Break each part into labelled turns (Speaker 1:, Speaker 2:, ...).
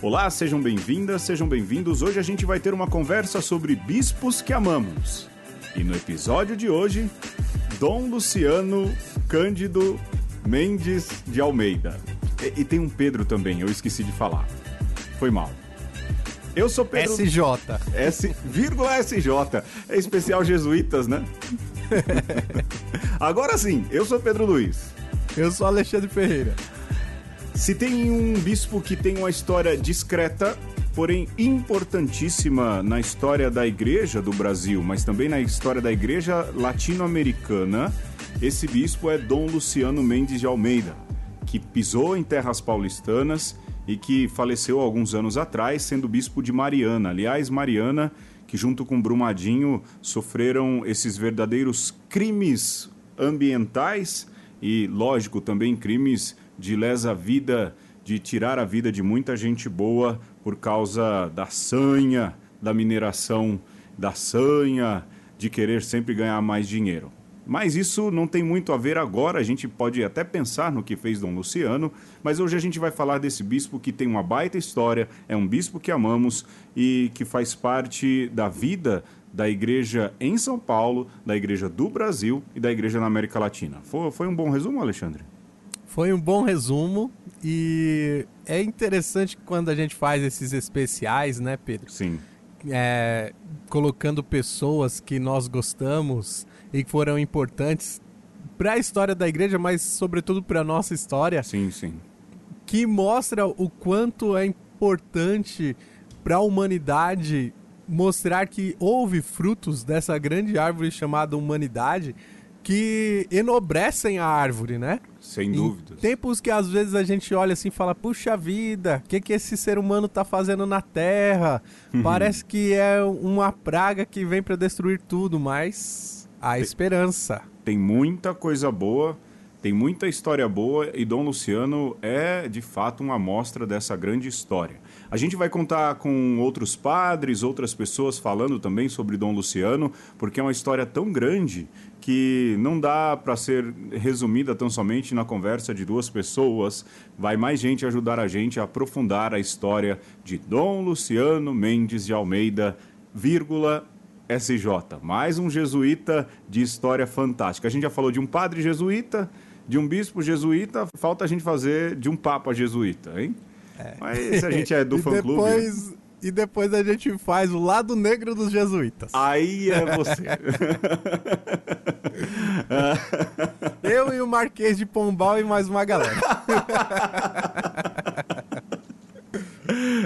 Speaker 1: Olá, sejam bem-vindas, sejam bem-vindos. Hoje a gente vai ter uma conversa sobre bispos que amamos. E no episódio de hoje, Dom Luciano Cândido Mendes de Almeida. E, e tem um Pedro também, eu esqueci de falar. Foi mal. Eu sou Pedro.
Speaker 2: SJ.
Speaker 1: S, vírgula SJ. É especial jesuítas, né? Agora sim, eu sou Pedro Luiz.
Speaker 2: Eu sou Alexandre Ferreira.
Speaker 1: Se tem um bispo que tem uma história discreta, porém importantíssima na história da igreja do Brasil, mas também na história da igreja latino-americana, esse bispo é Dom Luciano Mendes de Almeida, que pisou em terras paulistanas e que faleceu alguns anos atrás, sendo bispo de Mariana. Aliás, Mariana, que junto com Brumadinho sofreram esses verdadeiros crimes ambientais e, lógico, também crimes de lesa vida, de tirar a vida de muita gente boa por causa da sanha da mineração, da sanha de querer sempre ganhar mais dinheiro. Mas isso não tem muito a ver agora, a gente pode até pensar no que fez Dom Luciano, mas hoje a gente vai falar desse bispo que tem uma baita história, é um bispo que amamos e que faz parte da vida da igreja em São Paulo, da igreja do Brasil e da igreja na América Latina. Foi, foi um bom resumo, Alexandre?
Speaker 2: Foi um bom resumo e é interessante quando a gente faz esses especiais, né, Pedro?
Speaker 1: Sim.
Speaker 2: É, colocando pessoas que nós gostamos e que foram importantes para a história da igreja, mas sobretudo para a nossa história.
Speaker 1: Sim, sim.
Speaker 2: Que mostra o quanto é importante para a humanidade mostrar que houve frutos dessa grande árvore chamada humanidade que enobrecem a árvore, né?
Speaker 1: Sem dúvida.
Speaker 2: Tempos que às vezes a gente olha assim e fala, puxa vida, o que, que esse ser humano tá fazendo na Terra? Uhum. Parece que é uma praga que vem para destruir tudo, mas há tem, esperança.
Speaker 1: Tem muita coisa boa, tem muita história boa e Dom Luciano é de fato uma amostra dessa grande história. A gente vai contar com outros padres, outras pessoas falando também sobre Dom Luciano, porque é uma história tão grande que não dá para ser resumida tão somente na conversa de duas pessoas. Vai mais gente ajudar a gente a aprofundar a história de Dom Luciano Mendes de Almeida, vírgula, SJ. Mais um jesuíta de história fantástica. A gente já falou de um padre jesuíta, de um bispo jesuíta, falta a gente fazer de um papa jesuíta, hein? É. Mas a gente é do fã-clube.
Speaker 2: Depois... E depois a gente faz o lado negro dos jesuítas.
Speaker 1: Aí é você.
Speaker 2: Eu e o Marquês de Pombal e mais uma galera.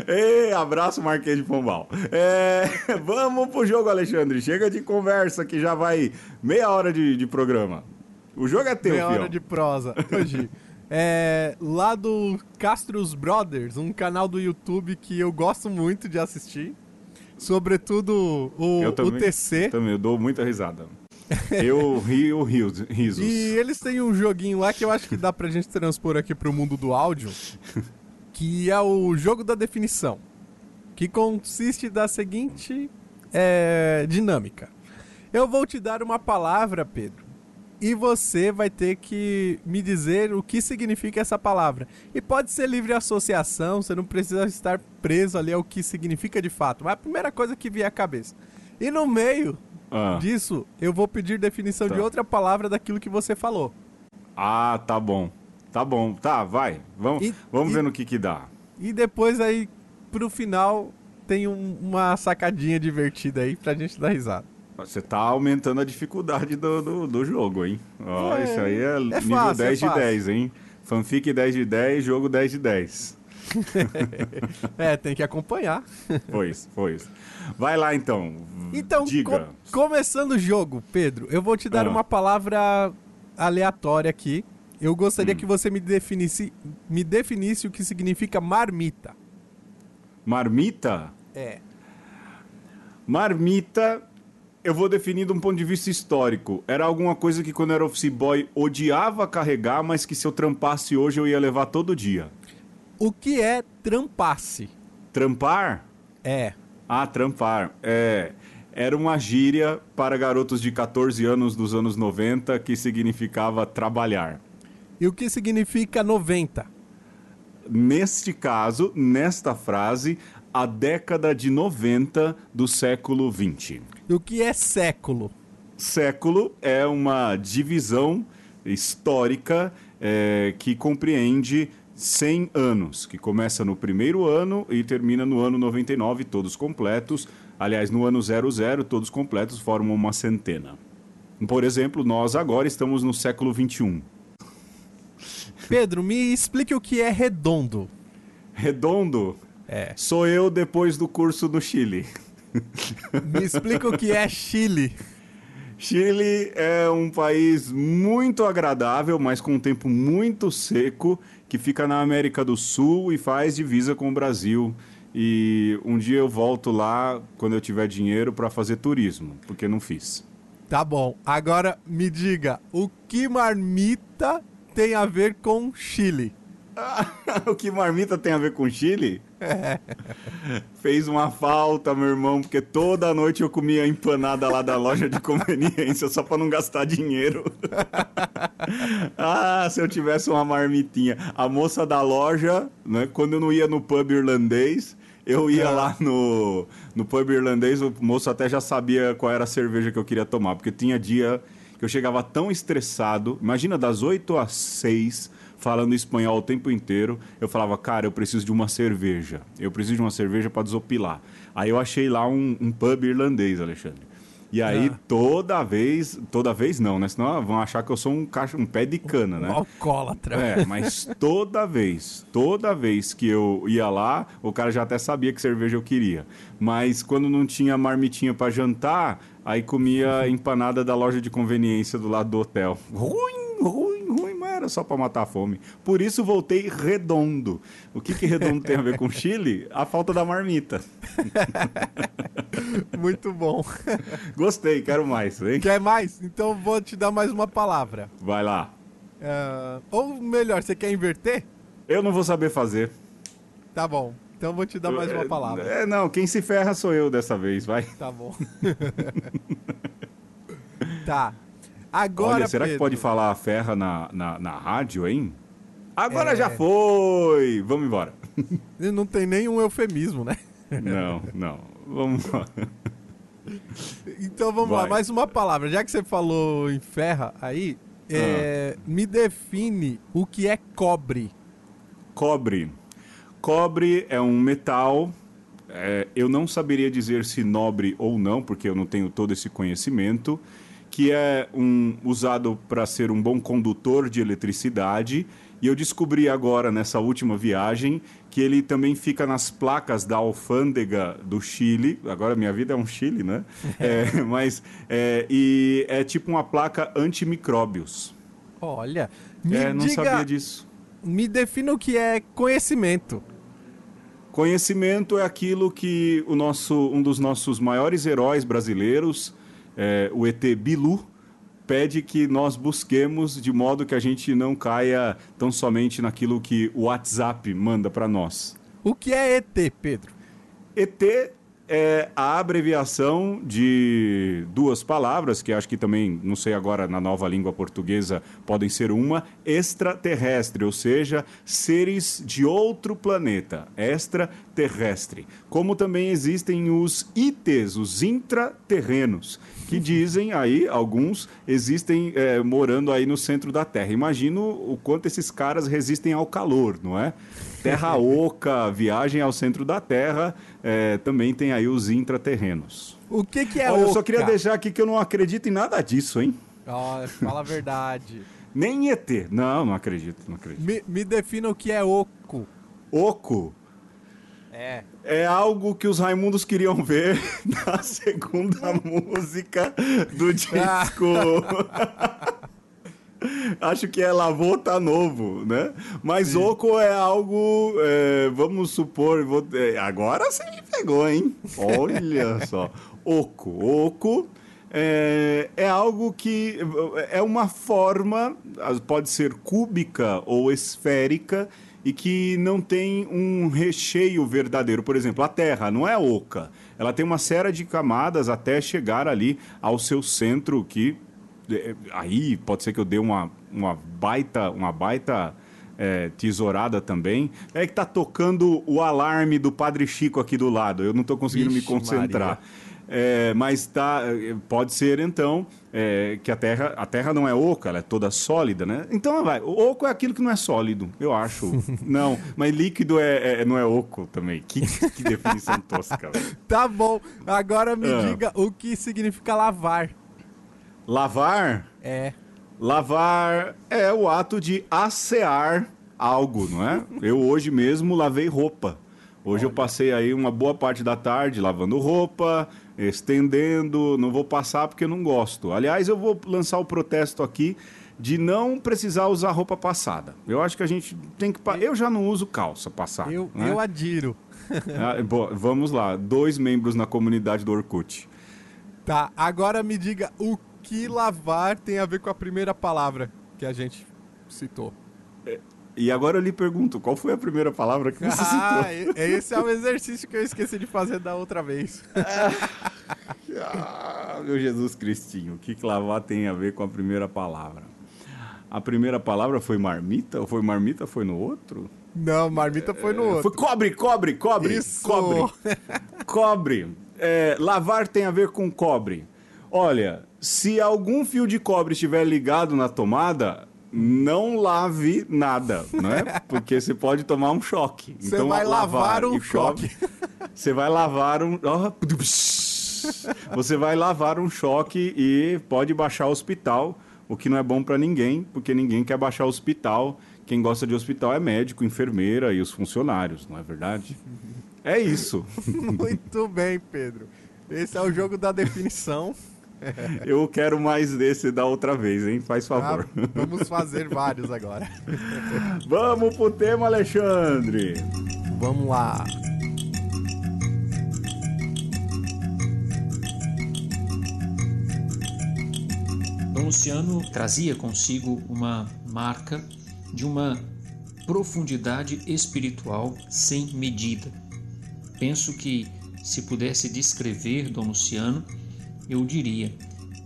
Speaker 1: Ei, abraço, Marquês de Pombal. É, vamos pro jogo, Alexandre. Chega de conversa que já vai meia hora de, de programa. O jogo é teu,
Speaker 2: Meia hora de prosa. Hoje é, lá do Castros Brothers, um canal do YouTube que eu gosto muito de assistir. Sobretudo o,
Speaker 1: eu também,
Speaker 2: o TC.
Speaker 1: Eu também, eu dou muita risada. Eu rio risos.
Speaker 2: E eles têm um joguinho lá que eu acho que dá pra gente transpor aqui pro mundo do áudio, que é o jogo da definição, que consiste da seguinte é, dinâmica. Eu vou te dar uma palavra, Pedro, e você vai ter que me dizer o que significa essa palavra. E pode ser livre associação, você não precisa estar preso ali ao que significa de fato. Mas a primeira coisa que vier à cabeça. E no meio ah. disso, eu vou pedir definição tá. de outra palavra daquilo que você falou.
Speaker 1: Ah, tá bom. Tá bom. Tá, vai. Vamos, e, vamos e, ver no que que dá.
Speaker 2: E depois aí, pro final, tem um, uma sacadinha divertida aí pra gente dar risada.
Speaker 1: Você tá aumentando a dificuldade do, do, do jogo, hein? Ó, é, isso aí é, é nível
Speaker 2: fácil,
Speaker 1: 10 é de 10, hein? Fanfic 10 de 10, jogo 10 de 10.
Speaker 2: é, tem que acompanhar.
Speaker 1: Pois, pois. Vai lá então.
Speaker 2: Então, Diga. Co começando o jogo, Pedro, eu vou te dar ah. uma palavra aleatória aqui. Eu gostaria hum. que você me definisse, me definisse o que significa marmita.
Speaker 1: Marmita?
Speaker 2: É.
Speaker 1: Marmita eu vou definir de um ponto de vista histórico. Era alguma coisa que quando eu era office boy odiava carregar, mas que se eu trampasse hoje eu ia levar todo dia.
Speaker 2: O que é trampasse?
Speaker 1: Trampar?
Speaker 2: É.
Speaker 1: Ah, trampar. É. Era uma gíria para garotos de 14 anos dos anos 90 que significava trabalhar.
Speaker 2: E o que significa 90?
Speaker 1: Neste caso, nesta frase, a década de 90 do século 20.
Speaker 2: E o que é século?
Speaker 1: Século é uma divisão histórica é, que compreende 100 anos, que começa no primeiro ano e termina no ano 99, todos completos. Aliás, no ano 00, todos completos formam uma centena. Por exemplo, nós agora estamos no século 21.
Speaker 2: Pedro, me explique o que é redondo.
Speaker 1: Redondo?
Speaker 2: É.
Speaker 1: Sou eu depois do curso no Chile.
Speaker 2: Me explica o que é Chile.
Speaker 1: Chile é um país muito agradável, mas com um tempo muito seco, que fica na América do Sul e faz divisa com o Brasil. E um dia eu volto lá quando eu tiver dinheiro para fazer turismo, porque não fiz.
Speaker 2: Tá bom. Agora me diga, o que marmita tem a ver com Chile?
Speaker 1: o que marmita tem a ver com Chile? Fez uma falta, meu irmão, porque toda noite eu comia empanada lá da loja de conveniência só para não gastar dinheiro. ah, se eu tivesse uma marmitinha. A moça da loja, né, quando eu não ia no pub irlandês, eu ia é. lá no, no pub irlandês, o moço até já sabia qual era a cerveja que eu queria tomar, porque tinha dia que eu chegava tão estressado, imagina das 8 às 6 falando espanhol o tempo inteiro. Eu falava, cara, eu preciso de uma cerveja. Eu preciso de uma cerveja para desopilar. Aí eu achei lá um, um pub irlandês, Alexandre. E aí, ah. toda vez, toda vez não, né? Senão vão achar que eu sou um, caixa, um pé de cana, né? Um
Speaker 2: alcoólatra.
Speaker 1: É, mas toda vez, toda vez que eu ia lá, o cara já até sabia que cerveja eu queria. Mas quando não tinha marmitinha para jantar, aí comia empanada da loja de conveniência do lado do hotel. Ruim, ruim, era só para matar a fome. Por isso voltei redondo. O que, que redondo tem a ver com Chile? A falta da marmita.
Speaker 2: Muito bom.
Speaker 1: Gostei, quero mais, hein?
Speaker 2: Quer mais? Então vou te dar mais uma palavra.
Speaker 1: Vai lá.
Speaker 2: Uh, ou melhor, você quer inverter?
Speaker 1: Eu não vou saber fazer.
Speaker 2: Tá bom. Então vou te dar mais uma palavra.
Speaker 1: É, não, quem se ferra sou eu dessa vez, vai.
Speaker 2: Tá bom. tá. Agora. Olha,
Speaker 1: será
Speaker 2: Pedro...
Speaker 1: que pode falar ferra na, na, na rádio, hein? Agora é... já foi! Vamos embora.
Speaker 2: Não tem nenhum eufemismo, né?
Speaker 1: Não, não. Vamos lá.
Speaker 2: Então vamos Vai. lá, mais uma palavra. Já que você falou em ferra aí, é, ah. me define o que é cobre.
Speaker 1: Cobre. Cobre é um metal. É, eu não saberia dizer se nobre ou não, porque eu não tenho todo esse conhecimento. Que é um, usado para ser um bom condutor de eletricidade. E eu descobri agora, nessa última viagem, que ele também fica nas placas da alfândega do Chile. Agora minha vida é um Chile, né? é, mas é, e é tipo uma placa antimicróbios.
Speaker 2: Olha,
Speaker 1: me é, não diga, sabia disso.
Speaker 2: Me defina o que é conhecimento.
Speaker 1: Conhecimento é aquilo que o nosso, um dos nossos maiores heróis brasileiros, é, o ET Bilu, pede que nós busquemos de modo que a gente não caia tão somente naquilo que o WhatsApp manda para nós.
Speaker 2: O que é ET, Pedro?
Speaker 1: ET é a abreviação de duas palavras, que acho que também, não sei agora, na nova língua portuguesa, podem ser uma, extraterrestre, ou seja, seres de outro planeta, extraterrestre. Como também existem os ITs, os intraterrenos, que dizem aí, alguns, existem é, morando aí no centro da Terra. Imagino o quanto esses caras resistem ao calor, não é? Terra Oca, Viagem ao Centro da Terra, é, também tem aí os intraterrenos.
Speaker 2: O que, que é
Speaker 1: Olha,
Speaker 2: Oca?
Speaker 1: Eu só queria deixar aqui que eu não acredito em nada disso, hein?
Speaker 2: Oh, fala a verdade.
Speaker 1: Nem ET. Não, não acredito, não acredito.
Speaker 2: Me, me defina o que é oco.
Speaker 1: Oco?
Speaker 2: É.
Speaker 1: É algo que os Raimundos queriam ver na segunda música do disco. Acho que é Lavô tá novo, né? Mas Sim. Oco é algo, é, vamos supor, vou, é, agora você me pegou, hein? Olha só. Oco. Oco é, é algo que é uma forma, pode ser cúbica ou esférica, e que não tem um recheio verdadeiro. Por exemplo, a Terra não é oca. Ela tem uma série de camadas até chegar ali ao seu centro, que é, aí pode ser que eu dê uma, uma baita, uma baita é, tesourada também. É que tá tocando o alarme do Padre Chico aqui do lado. Eu não estou conseguindo Vixe me concentrar. É, mas tá, pode ser então é, que a terra, a terra não é oca, ela é toda sólida, né? Então vai, oco é aquilo que não é sólido, eu acho. não, mas líquido é, é, não é oco também. Que, que definição tosca. Véio.
Speaker 2: Tá bom, agora me ah. diga o que significa lavar.
Speaker 1: Lavar?
Speaker 2: É.
Speaker 1: Lavar é o ato de assear algo, não é? Eu hoje mesmo lavei roupa. Hoje Olha. eu passei aí uma boa parte da tarde lavando roupa, estendendo, não vou passar porque não gosto. Aliás, eu vou lançar o protesto aqui de não precisar usar roupa passada. Eu acho que a gente tem que. Eu já não uso calça passada.
Speaker 2: Eu,
Speaker 1: né?
Speaker 2: eu adiro.
Speaker 1: ah, bom, vamos lá, dois membros na comunidade do Orkut.
Speaker 2: Tá, agora me diga o que lavar tem a ver com a primeira palavra que a gente citou.
Speaker 1: E agora eu lhe pergunto, qual foi a primeira palavra que você ah,
Speaker 2: citou? Esse é o exercício que eu esqueci de fazer da outra vez.
Speaker 1: ah, meu Jesus Cristinho, o que lavar tem a ver com a primeira palavra? A primeira palavra foi marmita? Ou foi marmita foi no outro?
Speaker 2: Não, marmita foi no é, outro.
Speaker 1: Foi cobre, cobre, cobre. Isso. Cobre. cobre. É, lavar tem a ver com cobre. Olha, se algum fio de cobre estiver ligado na tomada, não lave nada, né? Porque você pode tomar um choque.
Speaker 2: Você então, vai lavar, um choque.
Speaker 1: Você vai lavar um. Você vai lavar um choque e pode baixar o hospital, o que não é bom para ninguém, porque ninguém quer baixar o hospital. Quem gosta de hospital é médico, enfermeira e os funcionários, não é verdade? É isso.
Speaker 2: Muito bem, Pedro. Esse é o jogo da definição.
Speaker 1: Eu quero mais desse da outra vez, hein? Faz favor.
Speaker 2: Ah, vamos fazer vários agora.
Speaker 1: vamos pro tema, Alexandre.
Speaker 2: Vamos lá.
Speaker 3: Dom Luciano trazia consigo uma marca de uma profundidade espiritual sem medida. Penso que se pudesse descrever Dom Luciano, eu diria,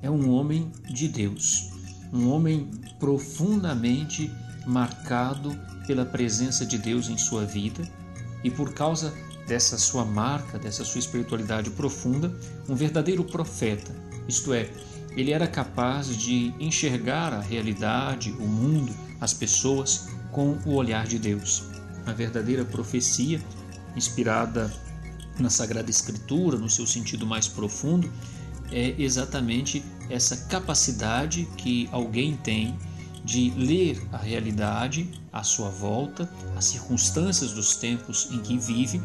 Speaker 3: é um homem de Deus, um homem profundamente marcado pela presença de Deus em sua vida e por causa dessa sua marca, dessa sua espiritualidade profunda, um verdadeiro profeta. Isto é, ele era capaz de enxergar a realidade, o mundo, as pessoas com o olhar de Deus. A verdadeira profecia, inspirada na Sagrada Escritura, no seu sentido mais profundo, é exatamente essa capacidade que alguém tem de ler a realidade à sua volta, as circunstâncias dos tempos em que vive,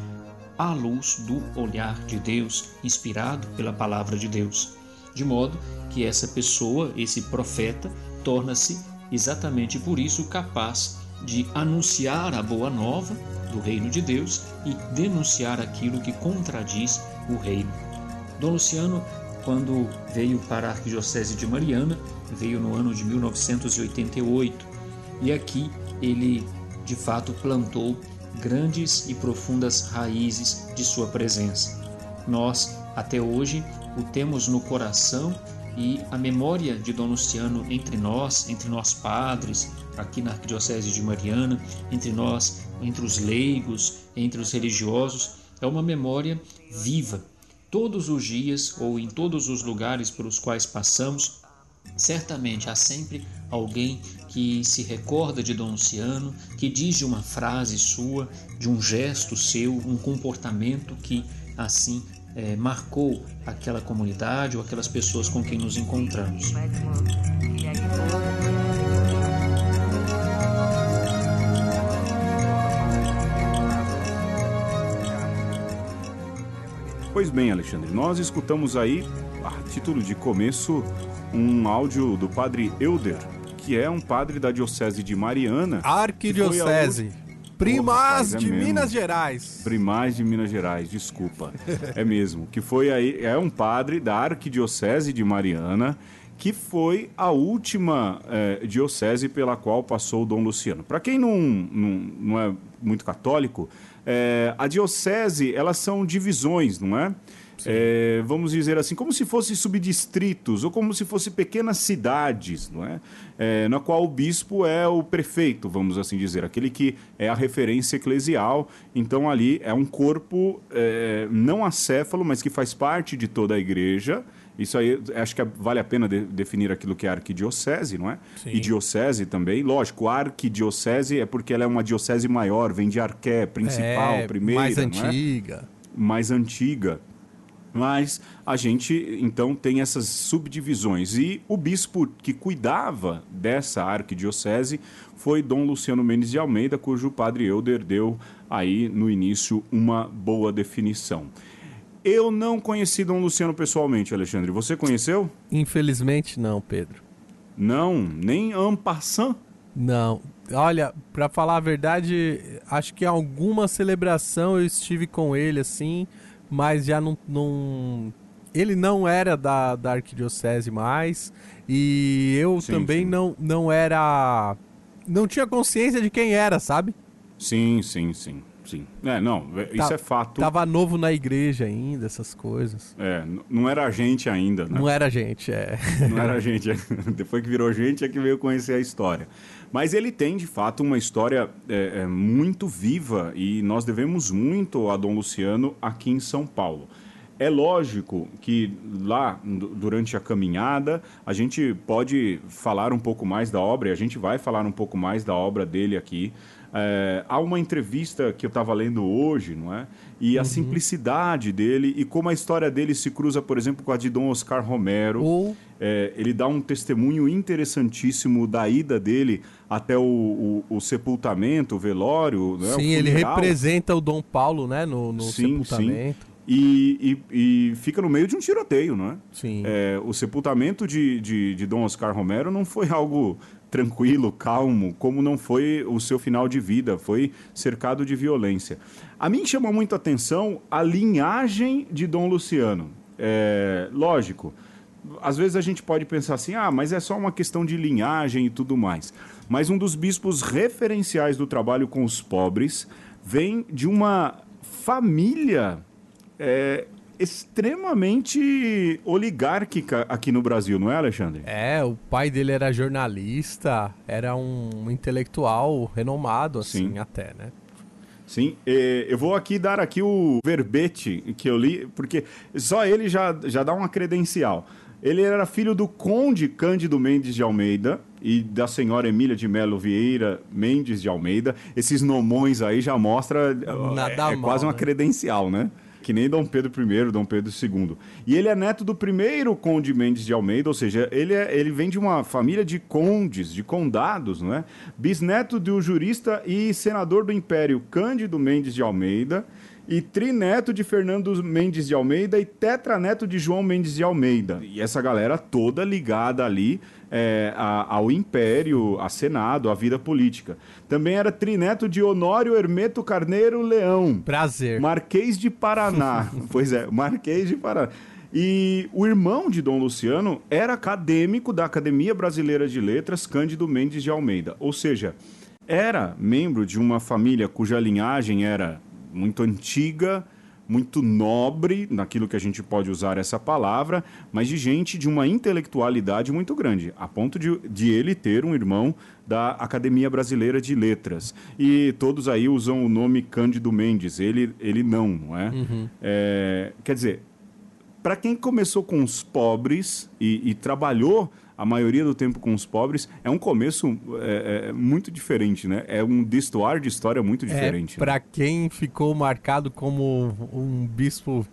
Speaker 3: à luz do olhar de Deus, inspirado pela palavra de Deus. De modo que essa pessoa, esse profeta, torna-se exatamente por isso capaz de anunciar a boa nova do reino de Deus e denunciar aquilo que contradiz o reino. Dom Luciano quando veio para a Arquidiocese de Mariana, veio no ano de 1988, e aqui ele de fato plantou grandes e profundas raízes de sua presença. Nós, até hoje, o temos no coração e a memória de Dom Luciano entre nós, entre nós padres, aqui na Arquidiocese de Mariana, entre nós, entre os leigos, entre os religiosos, é uma memória viva todos os dias ou em todos os lugares pelos quais passamos, certamente há sempre alguém que se recorda de Dom Luciano, que diz de uma frase sua, de um gesto seu, um comportamento que assim é, marcou aquela comunidade ou aquelas pessoas com quem nos encontramos.
Speaker 1: Pois bem, Alexandre, nós escutamos aí, a título de começo, um áudio do padre Euder, que é um padre da Diocese de Mariana.
Speaker 2: Arquidiocese. Primaz é de mesmo. Minas Gerais.
Speaker 1: Primaz de Minas Gerais, desculpa. é mesmo. Que foi aí, é um padre da Arquidiocese de Mariana, que foi a última é, diocese pela qual passou o Dom Luciano. Para quem não, não, não é muito católico, é, a diocese, elas são divisões, não é? é, vamos dizer assim, como se fossem subdistritos ou como se fossem pequenas cidades, não é? é? Na qual o bispo é o prefeito, vamos assim dizer, aquele que é a referência eclesial. Então ali é um corpo é, não acéfalo, mas que faz parte de toda a igreja. Isso aí, acho que vale a pena de, definir aquilo que é arquidiocese, não é? Sim. E diocese também. Lógico, arquidiocese é porque ela é uma diocese maior, vem de arqué, principal, é, primeira,
Speaker 2: mais
Speaker 1: é?
Speaker 2: antiga.
Speaker 1: É? Mais antiga. Mas a gente então tem essas subdivisões. E o bispo que cuidava dessa arquidiocese foi Dom Luciano Mendes de Almeida, cujo padre Euder deu aí no início uma boa definição. Eu não conheci Dom Luciano pessoalmente, Alexandre. Você conheceu?
Speaker 2: Infelizmente não, Pedro.
Speaker 1: Não, nem en passant?
Speaker 2: Não. Olha, para falar a verdade, acho que em alguma celebração eu estive com ele assim mas já não, não ele não era da, da arquidiocese mais e eu sim, também sim. não não era não tinha consciência de quem era, sabe?
Speaker 1: Sim, sim, sim. Sim. É, não, é, isso tá, é fato.
Speaker 2: Tava novo na igreja ainda, essas coisas.
Speaker 1: É, não era gente ainda, né?
Speaker 2: Não era gente, é.
Speaker 1: Não era gente. Depois que virou gente é que veio conhecer a história. Mas ele tem, de fato, uma história é, é, muito viva e nós devemos muito a Dom Luciano aqui em São Paulo. É lógico que lá, durante a caminhada, a gente pode falar um pouco mais da obra, e a gente vai falar um pouco mais da obra dele aqui. É, há uma entrevista que eu estava lendo hoje, não é? E a uhum. simplicidade dele e como a história dele se cruza, por exemplo, com a de Dom Oscar Romero. É, ele dá um testemunho interessantíssimo da ida dele até o, o, o sepultamento, o velório. Né?
Speaker 2: Sim, ele representa o Dom Paulo né? no, no sim, sepultamento. Sim.
Speaker 1: E, e, e, fica no meio de um tiroteio, não é?
Speaker 2: Sim.
Speaker 1: É, o sepultamento de, de, de Dom Oscar Romero não foi algo tranquilo, calmo, como não foi o seu final de vida, foi cercado de violência. A mim chama muito atenção a linhagem de Dom Luciano. É, lógico, às vezes a gente pode pensar assim, ah, mas é só uma questão de linhagem e tudo mais. Mas um dos bispos referenciais do trabalho com os pobres vem de uma família é, extremamente oligárquica aqui no Brasil, não é, Alexandre?
Speaker 2: É, o pai dele era jornalista, era um intelectual renomado, assim, Sim. até, né?
Speaker 1: Sim, eu vou aqui dar aqui o verbete que eu li, porque só ele já, já dá uma credencial. Ele era filho do conde Cândido Mendes de Almeida e da senhora Emília de Melo Vieira Mendes de Almeida. Esses nomões aí já mostra Nada é, é mal, quase uma né? credencial, né? Que nem Dom Pedro I, Dom Pedro II. E ele é neto do primeiro conde Mendes de Almeida, ou seja, ele, é, ele vem de uma família de condes, de condados, não é? Bisneto do jurista e senador do Império Cândido Mendes de Almeida e trineto de Fernando Mendes de Almeida e tetraneto de João Mendes de Almeida. E essa galera toda ligada ali é, a, ao Império, a Senado, à vida política. Também era trineto de Honório Hermeto Carneiro Leão.
Speaker 2: Prazer.
Speaker 1: Marquês de Paraná. pois é, Marquês de Paraná. E o irmão de Dom Luciano era acadêmico da Academia Brasileira de Letras, Cândido Mendes de Almeida. Ou seja, era membro de uma família cuja linhagem era muito antiga, muito nobre, naquilo que a gente pode usar essa palavra, mas de gente de uma intelectualidade muito grande, a ponto de, de ele ter um irmão da Academia Brasileira de Letras. E todos aí usam o nome Cândido Mendes, ele, ele não, não é? Uhum. é quer dizer, para quem começou com os pobres e, e trabalhou a maioria do tempo com os pobres, é um começo é, é, muito diferente, né? É um destoar de história muito é, diferente.
Speaker 2: É, Para né? quem ficou marcado como um bispo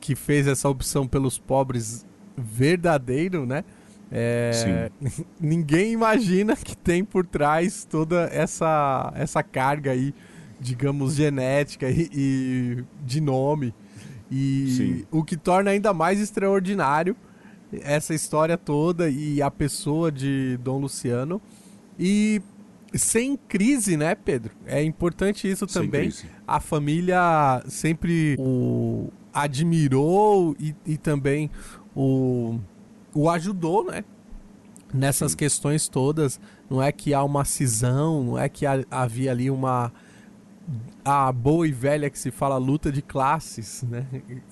Speaker 2: que fez essa opção pelos pobres verdadeiro, né? É, ninguém imagina que tem por trás toda essa, essa carga aí, digamos, genética e, e de nome. E Sim. o que torna ainda mais extraordinário essa história toda e a pessoa de Dom Luciano. E sem crise, né, Pedro? É importante isso também. A família sempre o admirou e, e também o, o ajudou, né? Nessas Sim. questões todas. Não é que há uma cisão, não é que havia ali uma a boa e velha que se fala luta de classes, né?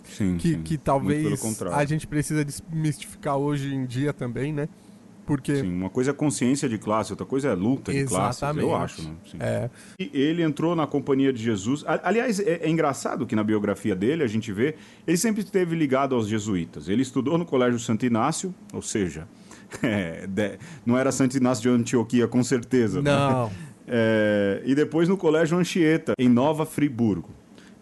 Speaker 1: Sim,
Speaker 2: que,
Speaker 1: sim.
Speaker 2: que talvez a gente precisa desmistificar hoje em dia também, né? Porque
Speaker 1: Sim, uma coisa é consciência de classe, outra coisa é luta de classes, eu
Speaker 2: Exatamente.
Speaker 1: acho. Né?
Speaker 2: É,
Speaker 1: E ele entrou na companhia de Jesus. Aliás, é, é engraçado que na biografia dele a gente vê, ele sempre esteve ligado aos jesuítas. Ele estudou no Colégio Santo Inácio, ou seja, é, de- não era Santo Inácio de Antioquia, com certeza. né? É, e depois no Colégio Anchieta, em Nova Friburgo.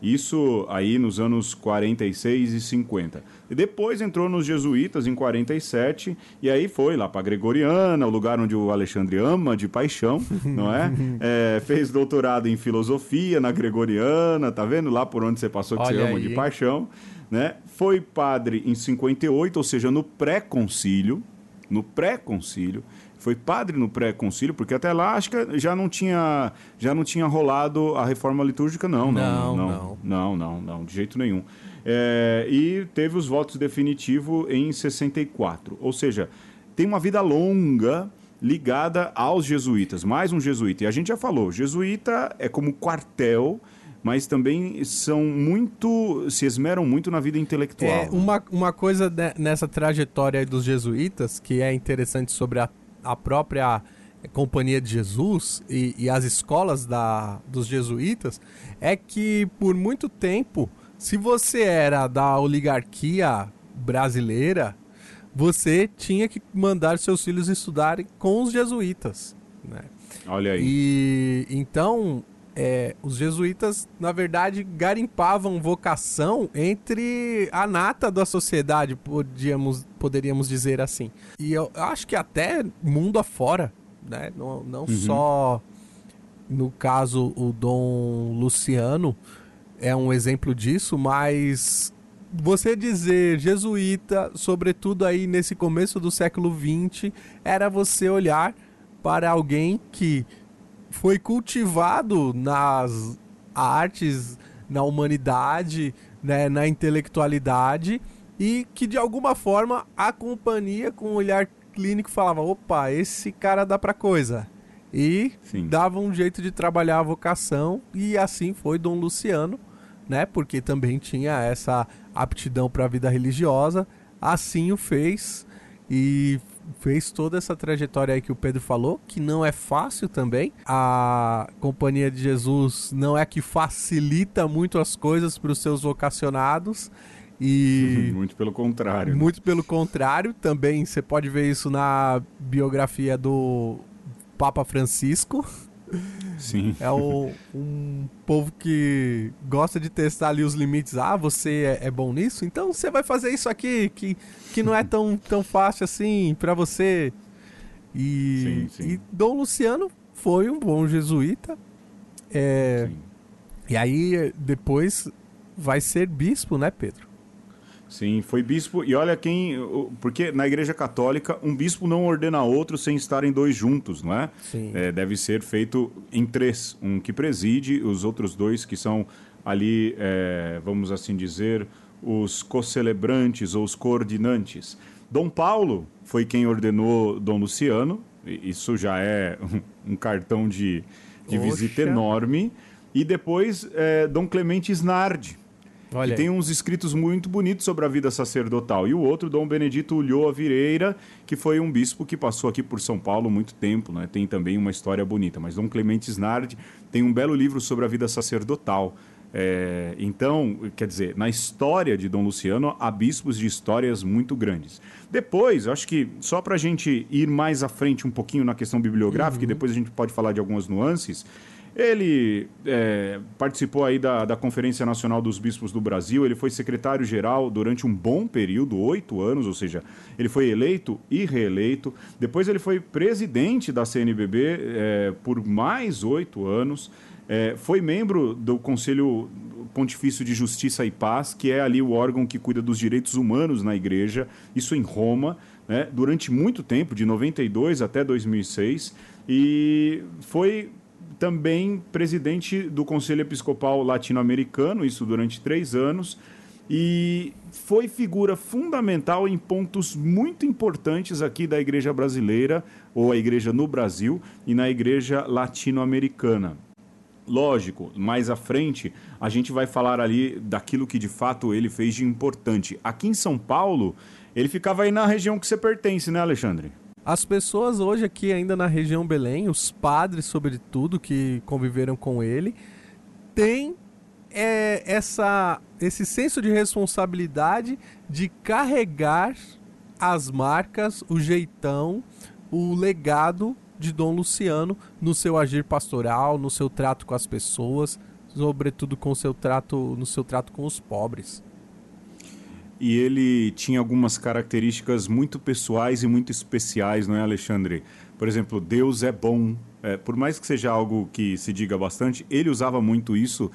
Speaker 1: Isso aí nos anos 46 e 50. E depois entrou nos Jesuítas em 47, e aí foi lá para Gregoriana, o lugar onde o Alexandre ama de paixão, não é? É, Fez doutorado em filosofia na Gregoriana, tá vendo? Lá por onde você passou que você
Speaker 2: Olha
Speaker 1: ama
Speaker 2: aí,
Speaker 1: de
Speaker 2: hein?
Speaker 1: paixão. Né? Foi padre em 58, ou seja, no pré-concílio. No pré-concílio. Foi padre no pré-concílio, porque até lá acho que já não tinha, já não tinha rolado a reforma litúrgica, não. Não,
Speaker 2: Não,
Speaker 1: não.
Speaker 2: não.
Speaker 1: Não, não, não, de jeito nenhum. É, e teve os votos definitivos em 64. Ou seja, tem uma vida longa ligada aos jesuítas, mais um jesuíta. E a gente já falou, jesuíta é como quartel, mas também são muito, se esmeram muito na vida intelectual.
Speaker 2: É, uma, uma coisa ne- nessa trajetória dos jesuítas que é interessante sobre a, a própria Companhia de Jesus e, e as escolas da, dos jesuítas é que por muito tempo, se você era da oligarquia brasileira, você tinha que mandar seus filhos estudarem com os jesuítas. Né?
Speaker 1: Olha aí.
Speaker 2: E então é, os jesuítas, na verdade, garimpavam vocação entre a nata da sociedade, podíamos, poderíamos dizer assim. E eu acho que até mundo afora, né? Não, não só no caso o Dom Luciano é um exemplo disso, mas você dizer jesuíta, sobretudo aí nesse começo do século XX, era você olhar para alguém que foi cultivado nas artes, na humanidade, né, na intelectualidade e que de alguma forma a companhia com um olhar clínico falava: opa, esse cara dá pra coisa. E
Speaker 1: Sim.
Speaker 2: dava um jeito de trabalhar a vocação e assim foi Dom Luciano, né? Porque também tinha essa aptidão para a vida religiosa, assim o fez e fez toda essa trajetória aí que o Pedro falou, que não é fácil também. A Companhia de Jesus não é que facilita muito as coisas para os seus vocacionados e
Speaker 1: Muito pelo contrário. né?
Speaker 2: muito pelo contrário, também você pode ver isso na biografia do Papa Francisco.
Speaker 1: Sim.
Speaker 2: É o- um povo que gosta de testar ali os limites. Ah, você é, é bom nisso? Então você vai fazer isso aqui que, que não é tão, tão fácil assim pra você. E,
Speaker 1: Sim, sim.
Speaker 2: e Dom Luciano foi um bom jesuíta. É, e aí depois vai ser bispo, né, Pedro?
Speaker 1: Sim, foi bispo. E olha quem. Porque na Igreja Católica, um bispo não ordena outro sem estarem dois juntos, não é?
Speaker 2: Sim.
Speaker 1: É, deve ser feito em três. Um que preside, os outros dois que são ali, é, vamos assim dizer, os co-celebrantes ou os coordinantes. Dom Paulo foi quem ordenou Dom Luciano. Isso já é um cartão de, de visita enorme. E depois, é, Dom Clemente Snardi.
Speaker 2: Olha
Speaker 1: E tem uns escritos muito bonitos sobre a vida sacerdotal. E o outro, Dom Benedito Ulloa Vireira, que foi um bispo que passou aqui por São Paulo muito tempo, né? Tem também uma história bonita. Mas Dom Clemente Snardi tem um belo livro sobre a vida sacerdotal. É, então, quer dizer, na história de Dom Luciano, há bispos de histórias muito grandes. Depois, acho que só para a gente ir mais à frente um pouquinho na questão bibliográfica, e depois a gente pode falar de algumas nuances, ele é, participou aí da, da Conferência Nacional dos Bispos do Brasil, ele foi secretário-geral durante um bom período, oito anos, ou seja, ele foi eleito e reeleito. Depois ele foi presidente da CNBB é, por mais oito anos. É, foi membro do Conselho Pontifício de Justiça e Paz, que é ali o órgão que cuida dos direitos humanos na igreja, isso em Roma, né, durante muito tempo, de 92 até 2006, e foi também presidente do Conselho Episcopal Latino-Americano, isso durante três anos, e foi figura fundamental em pontos muito importantes aqui da igreja brasileira, ou a igreja no Brasil, e na igreja latino-americana. Lógico, mais à frente a gente vai falar ali daquilo que de fato ele fez de importante. Aqui em São Paulo, ele ficava aí na região que você pertence, né, Alexandre?
Speaker 2: As pessoas hoje aqui ainda na região Belém, os padres sobretudo que conviveram com ele, têm é, essa, esse senso de responsabilidade de carregar as marcas, o jeitão, o legado de Dom Luciano no seu agir pastoral, no seu trato com as pessoas, sobretudo com seu trato, no seu trato com os pobres.
Speaker 1: E ele tinha algumas características muito pessoais e muito especiais, não é, Alexandre? Por exemplo, Deus é bom. É, por mais que seja algo que se diga bastante, ele usava muito isso.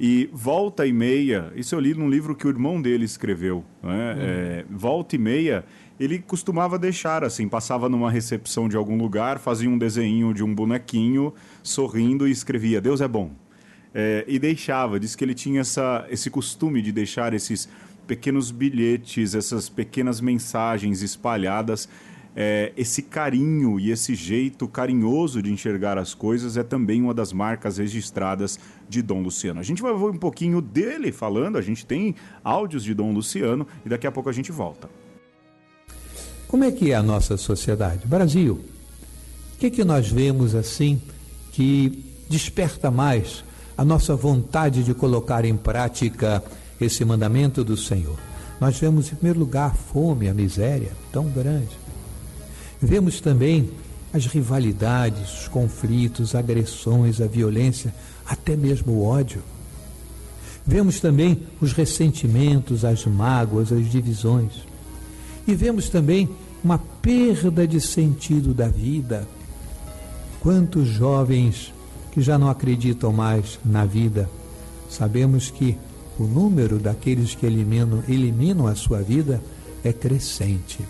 Speaker 1: E volta e meia, isso eu li num livro que o irmão dele escreveu. É? Hum. é volta e meia, ele costumava deixar assim, passava numa recepção de algum lugar, fazia um desenho de um bonequinho, sorrindo e escrevia: Deus é bom. É, e deixava, diz que ele tinha essa, esse costume de deixar esses pequenos bilhetes, essas pequenas mensagens espalhadas. É, esse carinho e esse jeito carinhoso de enxergar as coisas é também uma das marcas registradas de Dom Luciano. A gente vai ver um pouquinho dele falando, a gente tem áudios de Dom Luciano e daqui a pouco a gente volta.
Speaker 4: Como é que é a nossa sociedade? Brasil. O que, que nós vemos assim que desperta mais a nossa vontade de colocar em prática esse mandamento do Senhor? Nós vemos, em primeiro lugar, a fome, a miséria tão grande. Vemos também as rivalidades, os conflitos, agressões, a violência, até mesmo o ódio. Vemos também os ressentimentos, as mágoas, as divisões. E vemos também uma perda de sentido da vida. Quantos jovens que já não acreditam mais na vida, sabemos que o número daqueles que eliminam, eliminam a sua vida é crescente.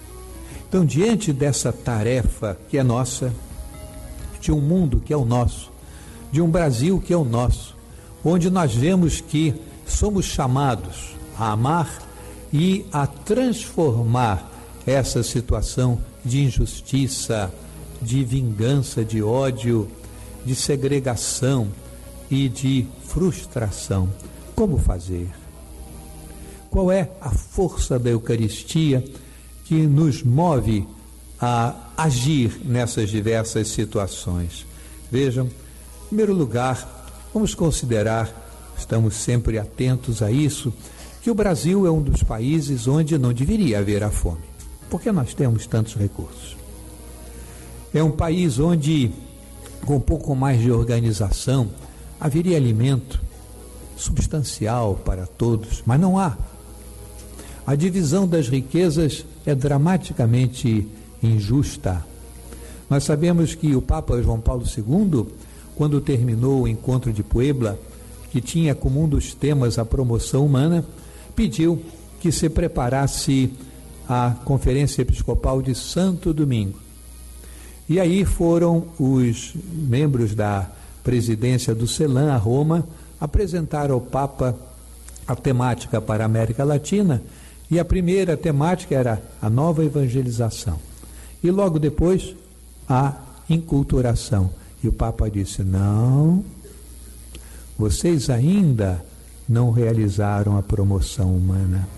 Speaker 4: Então, diante dessa tarefa que é nossa, de um mundo que é o nosso, de um Brasil que é o nosso, onde nós vemos que somos chamados a amar e a transformar essa situação de injustiça, de vingança, de ódio, de segregação e de frustração. Como fazer? Qual é a força da Eucaristia que nos move a agir nessas diversas situações? Vejam, em primeiro lugar, vamos considerar, estamos sempre atentos a isso, que o Brasil é um dos países onde não deveria haver a fome. Porque nós temos tantos recursos. É um país onde, com um pouco mais de organização, haveria alimento substancial para todos, mas não há. A divisão das riquezas é dramaticamente injusta. Nós sabemos que o Papa João Paulo II, quando terminou o encontro de Puebla, que tinha como um dos temas a promoção humana, pediu que se preparasse a Conferência Episcopal de Santo Domingo. E aí foram os membros da presidência do CELAM a Roma apresentar ao Papa a temática para a América Latina e a primeira temática era a nova evangelização. E logo depois a inculturação. E o Papa disse: não, vocês ainda não realizaram a promoção humana.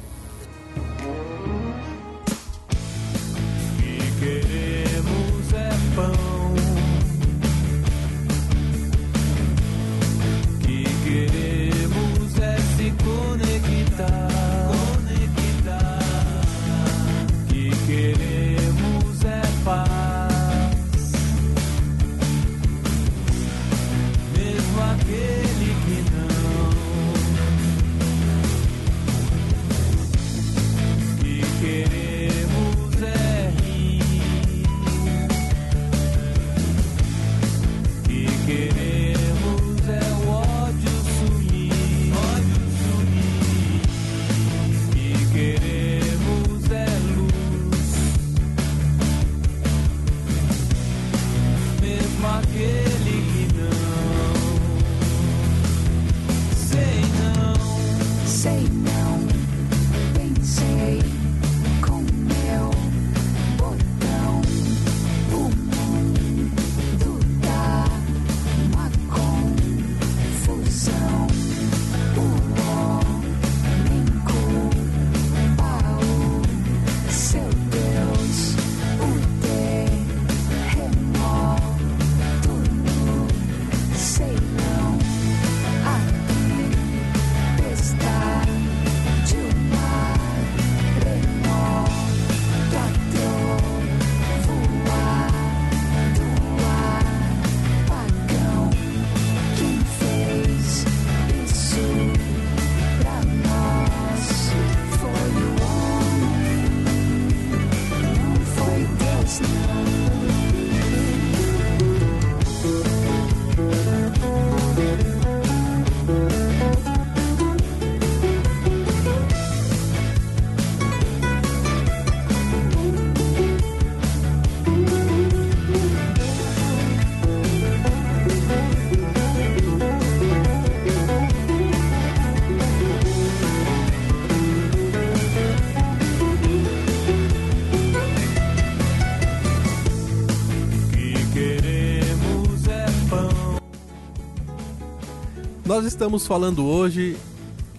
Speaker 2: Nós estamos falando hoje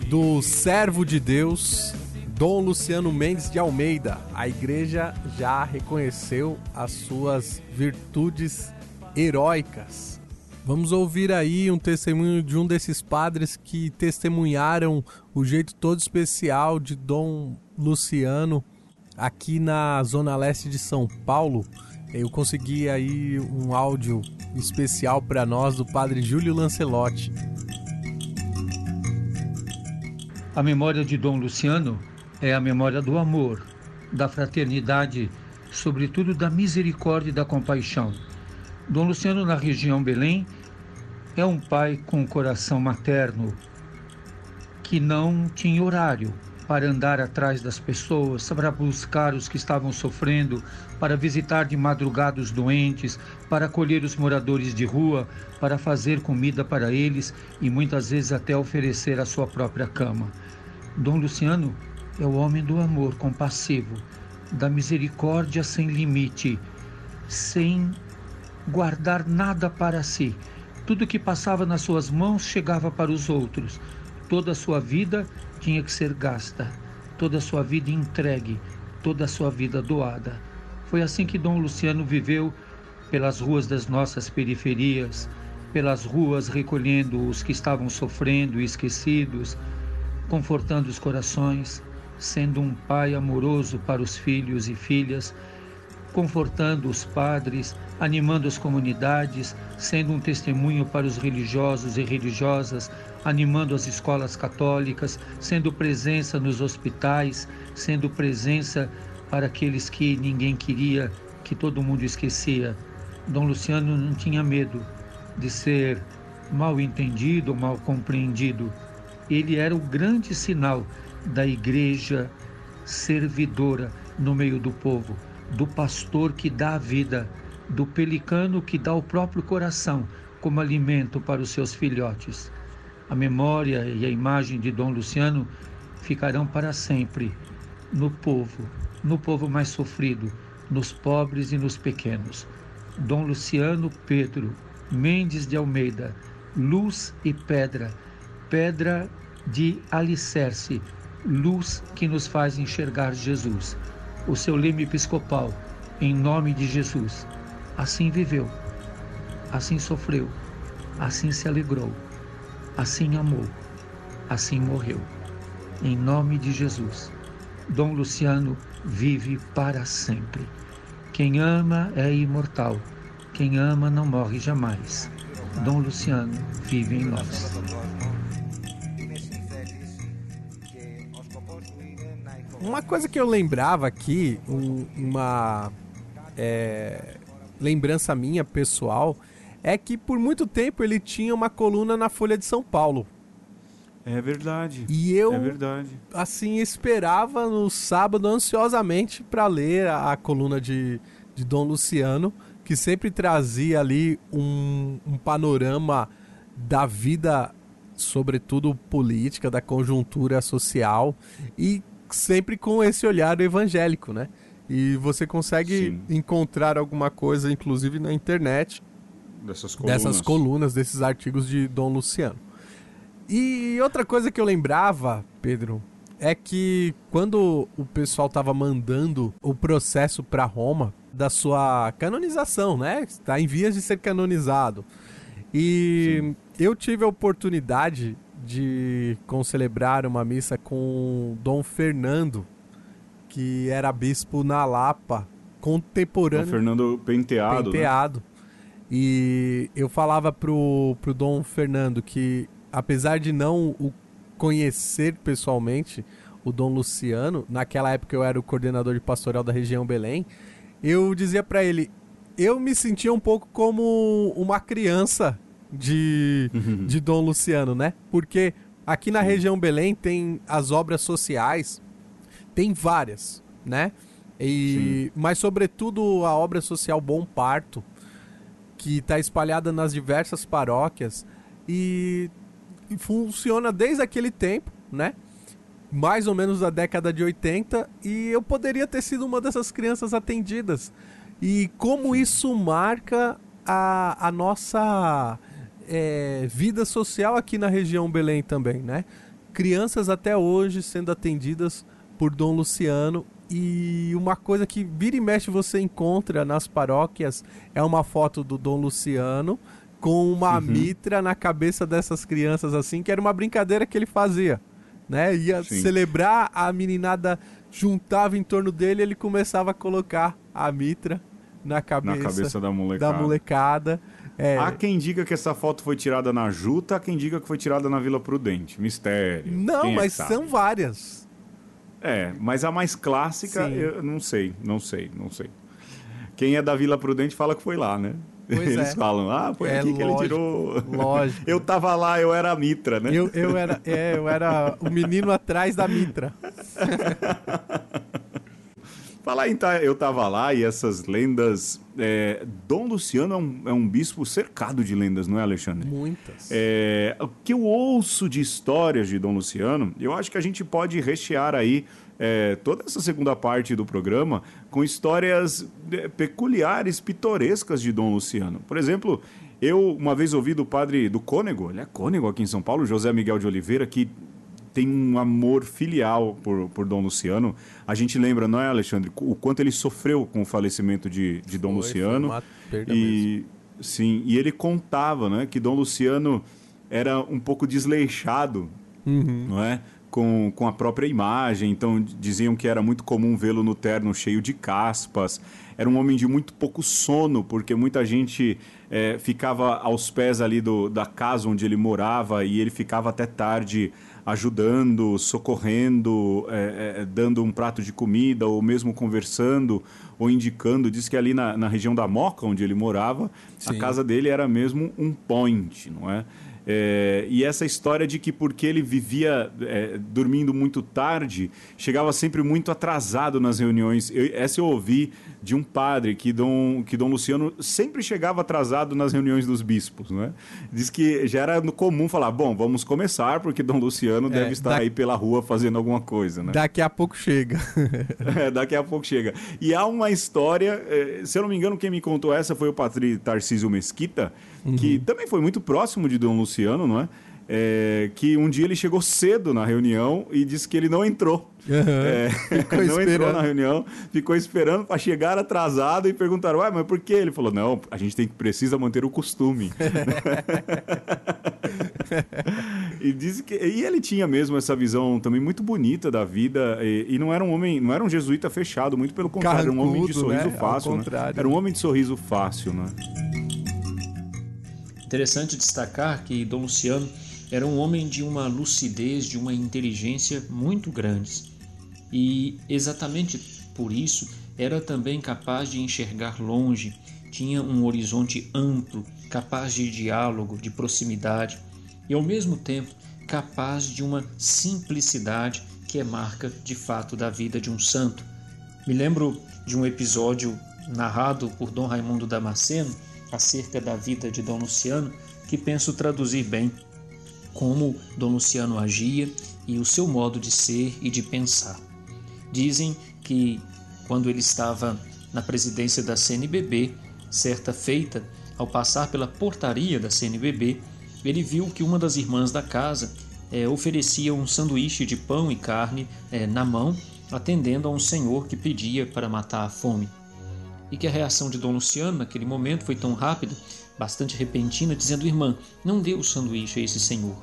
Speaker 2: do servo de Deus, Dom Luciano Mendes de Almeida. A igreja já reconheceu as suas virtudes heróicas. Vamos ouvir aí um testemunho de um desses padres que testemunharam o jeito todo especial de Dom Luciano aqui na zona leste de São Paulo. Eu consegui aí um áudio especial para nós do padre Júlio Lancelotti.
Speaker 5: A memória de Dom Luciano é a memória do amor, da fraternidade, sobretudo da misericórdia e da compaixão. Dom Luciano, na região Belém, é um pai com um coração materno que não tinha horário para andar atrás das pessoas, para buscar os que estavam sofrendo, para visitar de madrugada os doentes, para acolher os moradores de rua, para fazer comida para eles e muitas vezes até oferecer a sua própria cama. Dom Luciano é o homem do amor compassivo, da misericórdia sem limite, sem guardar nada para si. Tudo que passava nas suas mãos chegava para os outros. Toda a sua vida tinha que ser gasta, toda a sua vida entregue, toda a sua vida doada. Foi assim que Dom Luciano viveu pelas ruas das nossas periferias, pelas ruas recolhendo os que estavam sofrendo e esquecidos, confortando os corações, sendo um pai amoroso para os filhos e filhas, confortando os padres, animando as comunidades, sendo um testemunho para os religiosos e religiosas, animando as escolas católicas, sendo presença nos hospitais, sendo presença para aqueles que ninguém queria, que todo mundo esquecia. Dom Luciano não tinha medo de ser mal entendido mal compreendido. Ele era o grande sinal da igreja servidora no meio do povo, do pastor que dá a vida, do pelicano que dá o próprio coração como alimento para os seus filhotes. A memória e a imagem de Dom Luciano ficarão para sempre no povo, no povo mais sofrido, nos pobres e nos pequenos. Dom Luciano Pedro Mendes de Almeida, luz e pedra, pedra de alicerce, luz que nos faz enxergar Jesus. O seu leme episcopal, em nome de Jesus. Assim viveu, assim sofreu, assim se alegrou, assim amou, assim morreu. Em nome de Jesus. Dom Luciano vive para sempre. Quem ama é imortal. Quem ama não morre jamais. Dom Luciano vive em nós.
Speaker 2: Uma coisa que eu lembrava aqui, um, uma é, lembrança minha pessoal, é que por muito tempo ele tinha uma coluna na Folha de São Paulo.
Speaker 1: É verdade.
Speaker 2: E eu,
Speaker 1: é verdade.
Speaker 2: assim, esperava no sábado ansiosamente para ler a, a, coluna de, de Dom Luciano, que sempre trazia ali um, um panorama da vida, sobretudo política, da conjuntura social e sempre com esse olhar evangélico, né? E você consegue Sim. encontrar alguma coisa, inclusive na internet,
Speaker 1: dessas colunas.
Speaker 2: dessas colunas, desses artigos de Dom Luciano. E outra coisa que eu lembrava, Pedro, é que quando o pessoal estava mandando o processo para Roma da sua canonização, né? Está em vias de ser canonizado. E Sim. eu tive a oportunidade de concelebrar uma missa com Dom Fernando, que era bispo na Lapa, contemporâneo. Dom
Speaker 1: Fernando Penteado.
Speaker 2: Né? Penteado. Né? E eu falava pro, pro Dom Fernando que, apesar de não o conhecer pessoalmente, o Dom Luciano, naquela época eu era o coordenador de pastoral da região Belém, eu dizia para ele, eu me sentia um pouco como uma criança de, uhum. de Dom Luciano, né? Porque aqui na região Belém tem as obras sociais, tem várias, né? E, mas sobretudo a obra social Bom Parto, que está espalhada nas diversas paróquias e, e funciona desde aquele tempo, né? mais ou menos da década de 80 e eu poderia ter sido uma dessas crianças atendidas. E como isso marca a, a nossa é, vida social aqui na região Belém também, né? Crianças até hoje sendo atendidas por Dom Luciano e uma coisa que vira e mexe você encontra nas paróquias é uma foto do Dom Luciano com uma uhum. mitra na cabeça dessas crianças assim, que era uma brincadeira que ele fazia, né? Ia Sim. celebrar, a meninada juntava em torno dele, ele começava a colocar a mitra na cabeça,
Speaker 1: na cabeça da molecada.
Speaker 2: Da molecada.
Speaker 1: É... Há quem diga que essa foto foi tirada na Juta, há quem diga que foi tirada na Vila Prudente. Mistério.
Speaker 2: Não, quem é mas é são várias.
Speaker 1: É, mas a mais clássica, Sim. eu não sei, não sei, não sei. Quem é da Vila Prudente fala que foi lá, né? Pois Eles é. falam, ah, foi é, aqui que lógico, ele tirou.
Speaker 2: Lógico.
Speaker 1: eu tava lá, eu era a Mitra, né?
Speaker 2: Eu, eu, era, é, eu era o menino atrás da Mitra.
Speaker 1: Falar em eu tava lá e essas lendas. É, Dom Luciano é um, é um, bispo cercado de lendas, não é, Alexandre?
Speaker 2: Muitas.
Speaker 1: É, o que eu ouço de histórias de Dom Luciano, eu acho que a gente pode rechear aí é, toda essa segunda parte do programa com histórias é, peculiares, pitorescas de Dom Luciano. Por exemplo, eu uma vez ouvi do padre do Cônego, ele é Cônego aqui em São Paulo, José Miguel de Oliveira, que tem um amor filial por, por Dom Luciano. A gente lembra, não é, Alexandre, o quanto ele sofreu com o falecimento de, de Dom foi, Luciano.
Speaker 2: Foi e mesmo.
Speaker 1: sim, e ele contava, né, que Dom Luciano era um pouco desleixado, uhum. não é? Com, com a própria imagem, então diziam que era muito comum vê-lo no terno cheio de caspas. Era um homem de muito pouco sono, porque muita gente é, ficava aos pés ali do, da casa onde ele morava e ele ficava até tarde ajudando, socorrendo, é, é, dando um prato de comida, ou mesmo conversando, ou indicando. Diz que ali na, na região da Moca, onde ele morava, Sim. a casa dele era mesmo um point, não é? É, e essa história de que porque ele vivia é, dormindo muito tarde, chegava sempre muito atrasado nas reuniões. Eu, essa eu ouvi de um padre que Dom, que Dom Luciano sempre chegava atrasado nas reuniões dos bispos. Né? Diz que já era comum falar: bom, vamos começar, porque Dom Luciano é, deve estar da... aí pela rua fazendo alguma coisa. Né?
Speaker 2: Daqui a pouco chega.
Speaker 1: é, daqui a pouco chega. E há uma história, é, se eu não me engano, quem me contou essa foi o padre Tarcísio Mesquita uhum. que também foi muito próximo de Dom Luciano, não é? É, que um dia ele chegou cedo na reunião e disse que ele não entrou. Uhum. É, não esperando. entrou na reunião, ficou esperando para chegar atrasado e perguntaram: Ué, mas por que? Ele falou: Não, a gente tem que precisa manter o costume. e disse que e ele tinha mesmo essa visão também muito bonita da vida e, e, não era um homem, não era um jesuíta fechado, muito pelo contrário, era um homem de sorriso né? fácil. Né? Era um homem de sorriso fácil, né?
Speaker 3: Interessante destacar que Dom Luciano era um homem de uma lucidez, de uma inteligência muito grandes. E exatamente por isso era também capaz de enxergar longe, tinha um horizonte amplo, capaz de diálogo, de proximidade e ao mesmo tempo capaz de uma simplicidade que é marca de fato da vida de um santo. Me lembro de um episódio narrado por Dom Raimundo Damasceno acerca da vida de Dom Luciano que penso traduzir bem como Dom Luciano agia e o seu modo de ser e de pensar. Dizem que quando ele estava na presidência da CNBB, certa feita, ao passar pela portaria da CNBB, ele viu que uma das irmãs da casa é, oferecia um sanduíche de pão e carne é, na mão, atendendo a um senhor que pedia para matar a fome e que a reação de Dom Luciano naquele momento foi tão rápida, bastante repentina, dizendo: Irmã, não dê o sanduíche a esse senhor.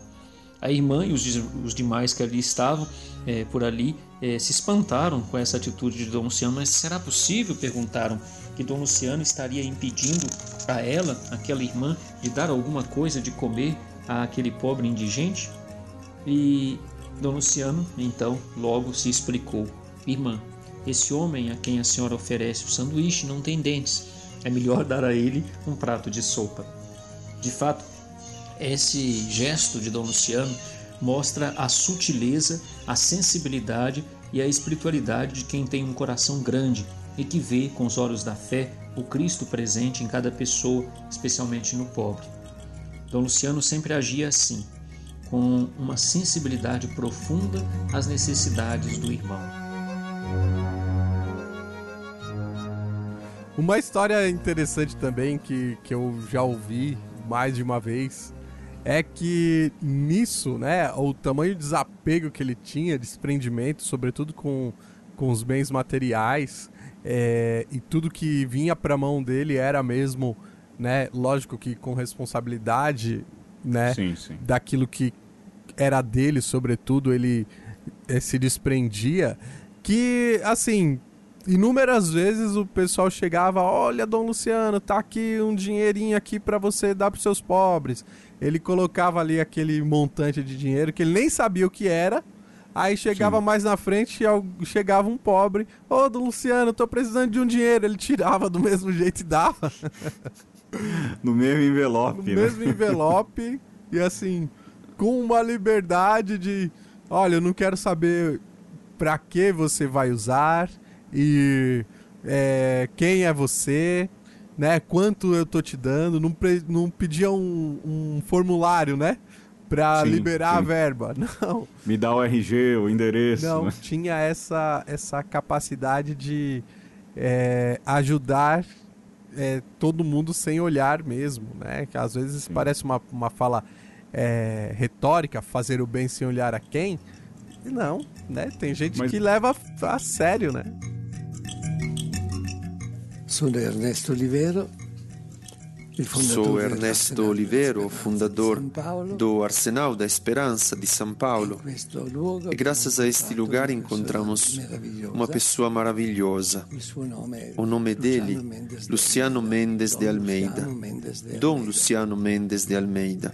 Speaker 3: A irmã e os, os demais que ali estavam é, por ali é, se espantaram com essa atitude de Dom Luciano, mas será possível? perguntaram que Dom Luciano estaria impedindo a ela, aquela irmã, de dar alguma coisa de comer àquele pobre indigente? E Dom Luciano, então, logo se explicou: Irmã, esse homem a quem a senhora oferece o sanduíche não tem dentes. É melhor dar a ele um prato de sopa. De fato, esse gesto de Dom Luciano mostra a sutileza, a sensibilidade e a espiritualidade de quem tem um coração grande e que vê com os olhos da fé o Cristo presente em cada pessoa, especialmente no pobre. Dom Luciano sempre agia assim, com uma sensibilidade profunda às necessidades do irmão.
Speaker 2: Uma história interessante também que, que eu já ouvi mais de uma vez é que nisso, né, o tamanho de desapego que ele tinha, desprendimento, sobretudo com, com os bens materiais, é, e tudo que vinha para a mão dele era mesmo, né, lógico que com responsabilidade, né,
Speaker 1: Sim, sim.
Speaker 2: daquilo que era dele, sobretudo, ele eh, se desprendia. Que, assim, inúmeras vezes o pessoal chegava: Olha, Dom Luciano, tá aqui um dinheirinho aqui para você dar pros seus pobres. Ele colocava ali aquele montante de dinheiro que ele nem sabia o que era. Aí chegava
Speaker 1: Sim.
Speaker 2: mais na frente e chegava um pobre. Ô, Dom Luciano, tô precisando de um dinheiro. Ele tirava do mesmo jeito e dava.
Speaker 1: No mesmo
Speaker 2: no
Speaker 1: envelope, né?
Speaker 2: mesmo envelope e assim, com uma liberdade de, olha, eu não quero saber pra que você vai usar e é, quem é você, né? Quanto eu tô te dando, não, não pedia um, um formulário, né? Pra
Speaker 1: Sim,
Speaker 2: liberar a
Speaker 1: sim.
Speaker 2: verba. Não,
Speaker 1: Me dá o RG, o endereço.
Speaker 2: não,
Speaker 1: né?
Speaker 2: tinha essa, essa capacidade de é, ajudar é, todo mundo sem olhar mesmo, né? Que às vezes
Speaker 1: Sim.
Speaker 2: parece uma, uma fala é, retórica, fazer o bem sem olhar a quem. Não, né? Tem gente
Speaker 1: Mas-
Speaker 2: que leva a, a sério, né?
Speaker 6: Sono Ernesto Olivero,
Speaker 7: Sou Ernesto Olivero,
Speaker 6: di
Speaker 7: fundador do Arsenal da Esperança de São Paulo. E graças a este lugar encontramos uma pessoa maravilhosa. O nome dele,
Speaker 6: Luciano Mendes de
Speaker 7: Almeida. Dom. Luciano Mendes de Almeida.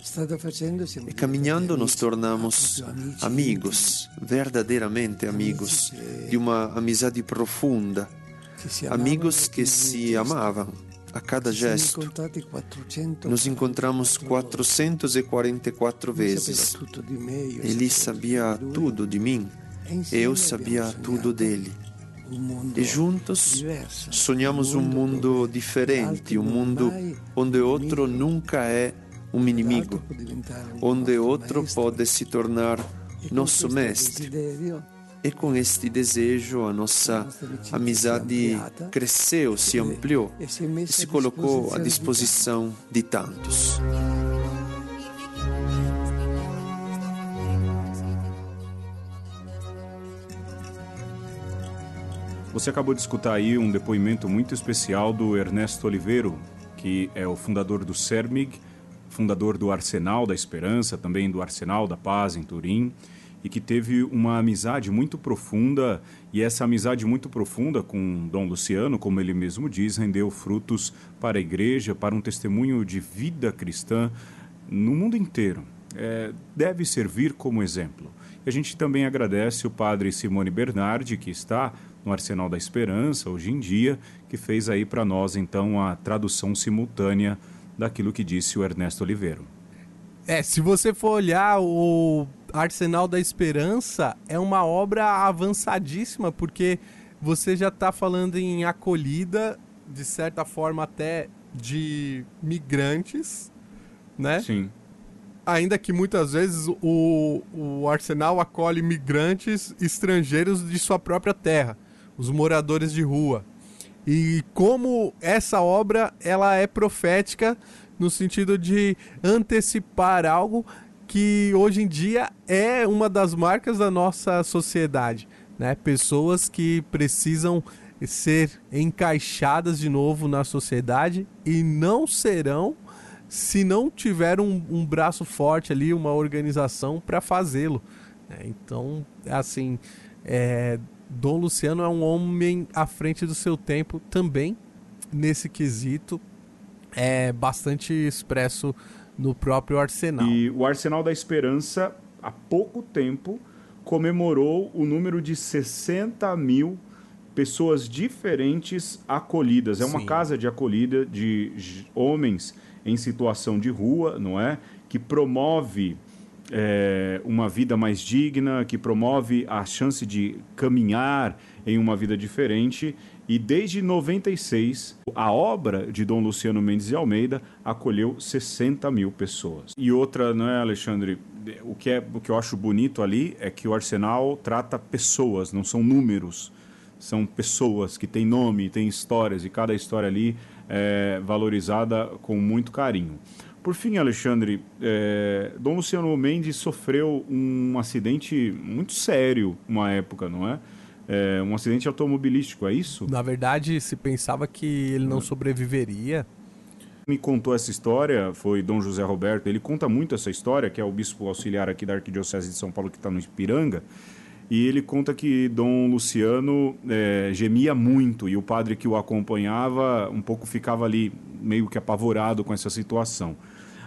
Speaker 7: E caminhando nos tornamos amigos, verdadeiramente amigos, de uma amizade profunda. Amigos que se amavam. A cada gesto.
Speaker 6: incontrati 400
Speaker 7: Nos encontramos 444
Speaker 6: Lui sapeva
Speaker 7: vezes. Ele sabia tudo de mim, eu sabia tudo dele. E juntos sonhamos um mundo diferente, um mundo onde outro nunca é um inimigo, onde outro pode se tornar nosso mestre. E com este desejo, a nossa amizade cresceu, se ampliou
Speaker 6: e
Speaker 7: se colocou à disposição de tantos.
Speaker 1: Você acabou de escutar aí um depoimento muito especial do Ernesto Oliveiro, que é o fundador do CERMIG, fundador do Arsenal da Esperança, também do Arsenal da Paz em Turim, e que teve uma amizade muito profunda, e essa amizade muito profunda com Dom Luciano, como ele mesmo diz, rendeu frutos para a igreja, para um testemunho de vida cristã no mundo inteiro. É, deve servir como exemplo. A gente também agradece o padre Simone Bernardi, que está no Arsenal da Esperança hoje em dia, que fez aí para nós então a tradução simultânea daquilo que disse o Ernesto Oliveiro.
Speaker 2: É, se você for olhar o Arsenal da Esperança, é uma obra avançadíssima, porque você já está falando em acolhida, de certa forma até de migrantes, né?
Speaker 1: Sim.
Speaker 2: Ainda que muitas vezes o, o Arsenal acolhe migrantes estrangeiros de sua própria terra, os moradores de rua. E como essa obra ela é profética no sentido de antecipar algo que hoje em dia é uma das marcas da nossa sociedade, né? Pessoas que precisam ser encaixadas de novo na sociedade e não serão se não tiver um, um braço forte ali, uma organização para fazê-lo. né? Então, assim, é, Dom Luciano é um homem à frente do seu tempo também nesse quesito, é bastante expresso no próprio Arsenal.
Speaker 1: E o Arsenal da Esperança, há pouco tempo, comemorou o número de 60 mil pessoas diferentes acolhidas. É uma
Speaker 2: Sim.
Speaker 1: casa de acolhida de homens em situação de rua, não é? Que promove é, uma vida mais digna, que promove a chance de caminhar em uma vida diferente. E desde 96, a obra de Dom Luciano Mendes de Almeida acolheu 60 mil pessoas. E outra, não é, Alexandre? O que, é, o que eu acho bonito ali é que o Arsenal trata pessoas, não são números. São pessoas que têm nome, têm histórias, e cada história ali é valorizada com muito carinho. Por fim, Alexandre, é, Dom Luciano Mendes sofreu um acidente muito sério uma época, não é? É? Um acidente automobilístico, é isso?
Speaker 2: Na verdade, se pensava que ele não sobreviveria.
Speaker 1: Me contou essa história foi Dom José Roberto. Ele conta muito essa história, que é o bispo auxiliar aqui da Arquidiocese de São Paulo que está no Ipiranga. E ele conta que Dom Luciano é, gemia muito e o padre que o acompanhava um pouco ficava ali meio que apavorado com essa situação.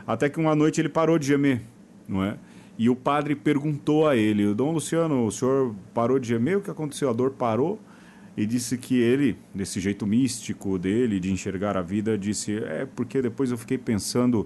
Speaker 1: Até que uma noite ele parou de gemer, não é? E o padre perguntou a ele: Dom Luciano, o senhor parou de gemer? O que aconteceu? A dor parou? E disse que ele, desse jeito místico dele de enxergar a vida, disse: É porque depois eu fiquei pensando,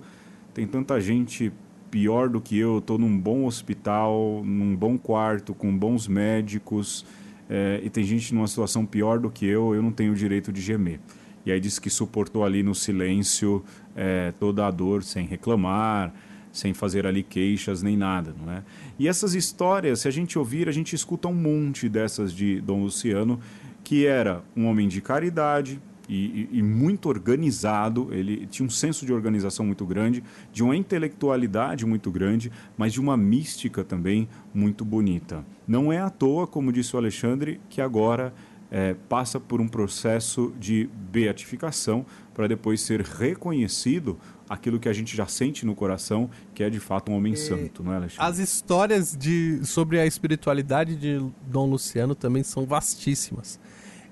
Speaker 1: tem tanta gente pior do que eu, estou num bom hospital, num bom quarto, com bons médicos, é, e tem gente numa situação pior do que eu, eu não tenho o direito de gemer. E aí disse que suportou ali no silêncio é, toda a dor sem reclamar, sem fazer ali queixas nem nada, não é? E essas histórias, se a gente ouvir, a gente escuta um monte dessas de Dom Luciano, que era um homem de caridade, e, e, muito organizado, ele tinha um senso de organização muito grande, de uma intelectualidade muito grande, mas de uma mística também muito bonita. Não é à toa, como disse o Alexandre, que agora é, passa por um processo de beatificação para depois ser reconhecido aquilo que a gente já sente no coração, que é de fato um homem santo, não é, Alexandre?
Speaker 2: As histórias de, sobre a espiritualidade de Dom Luciano também são vastíssimas.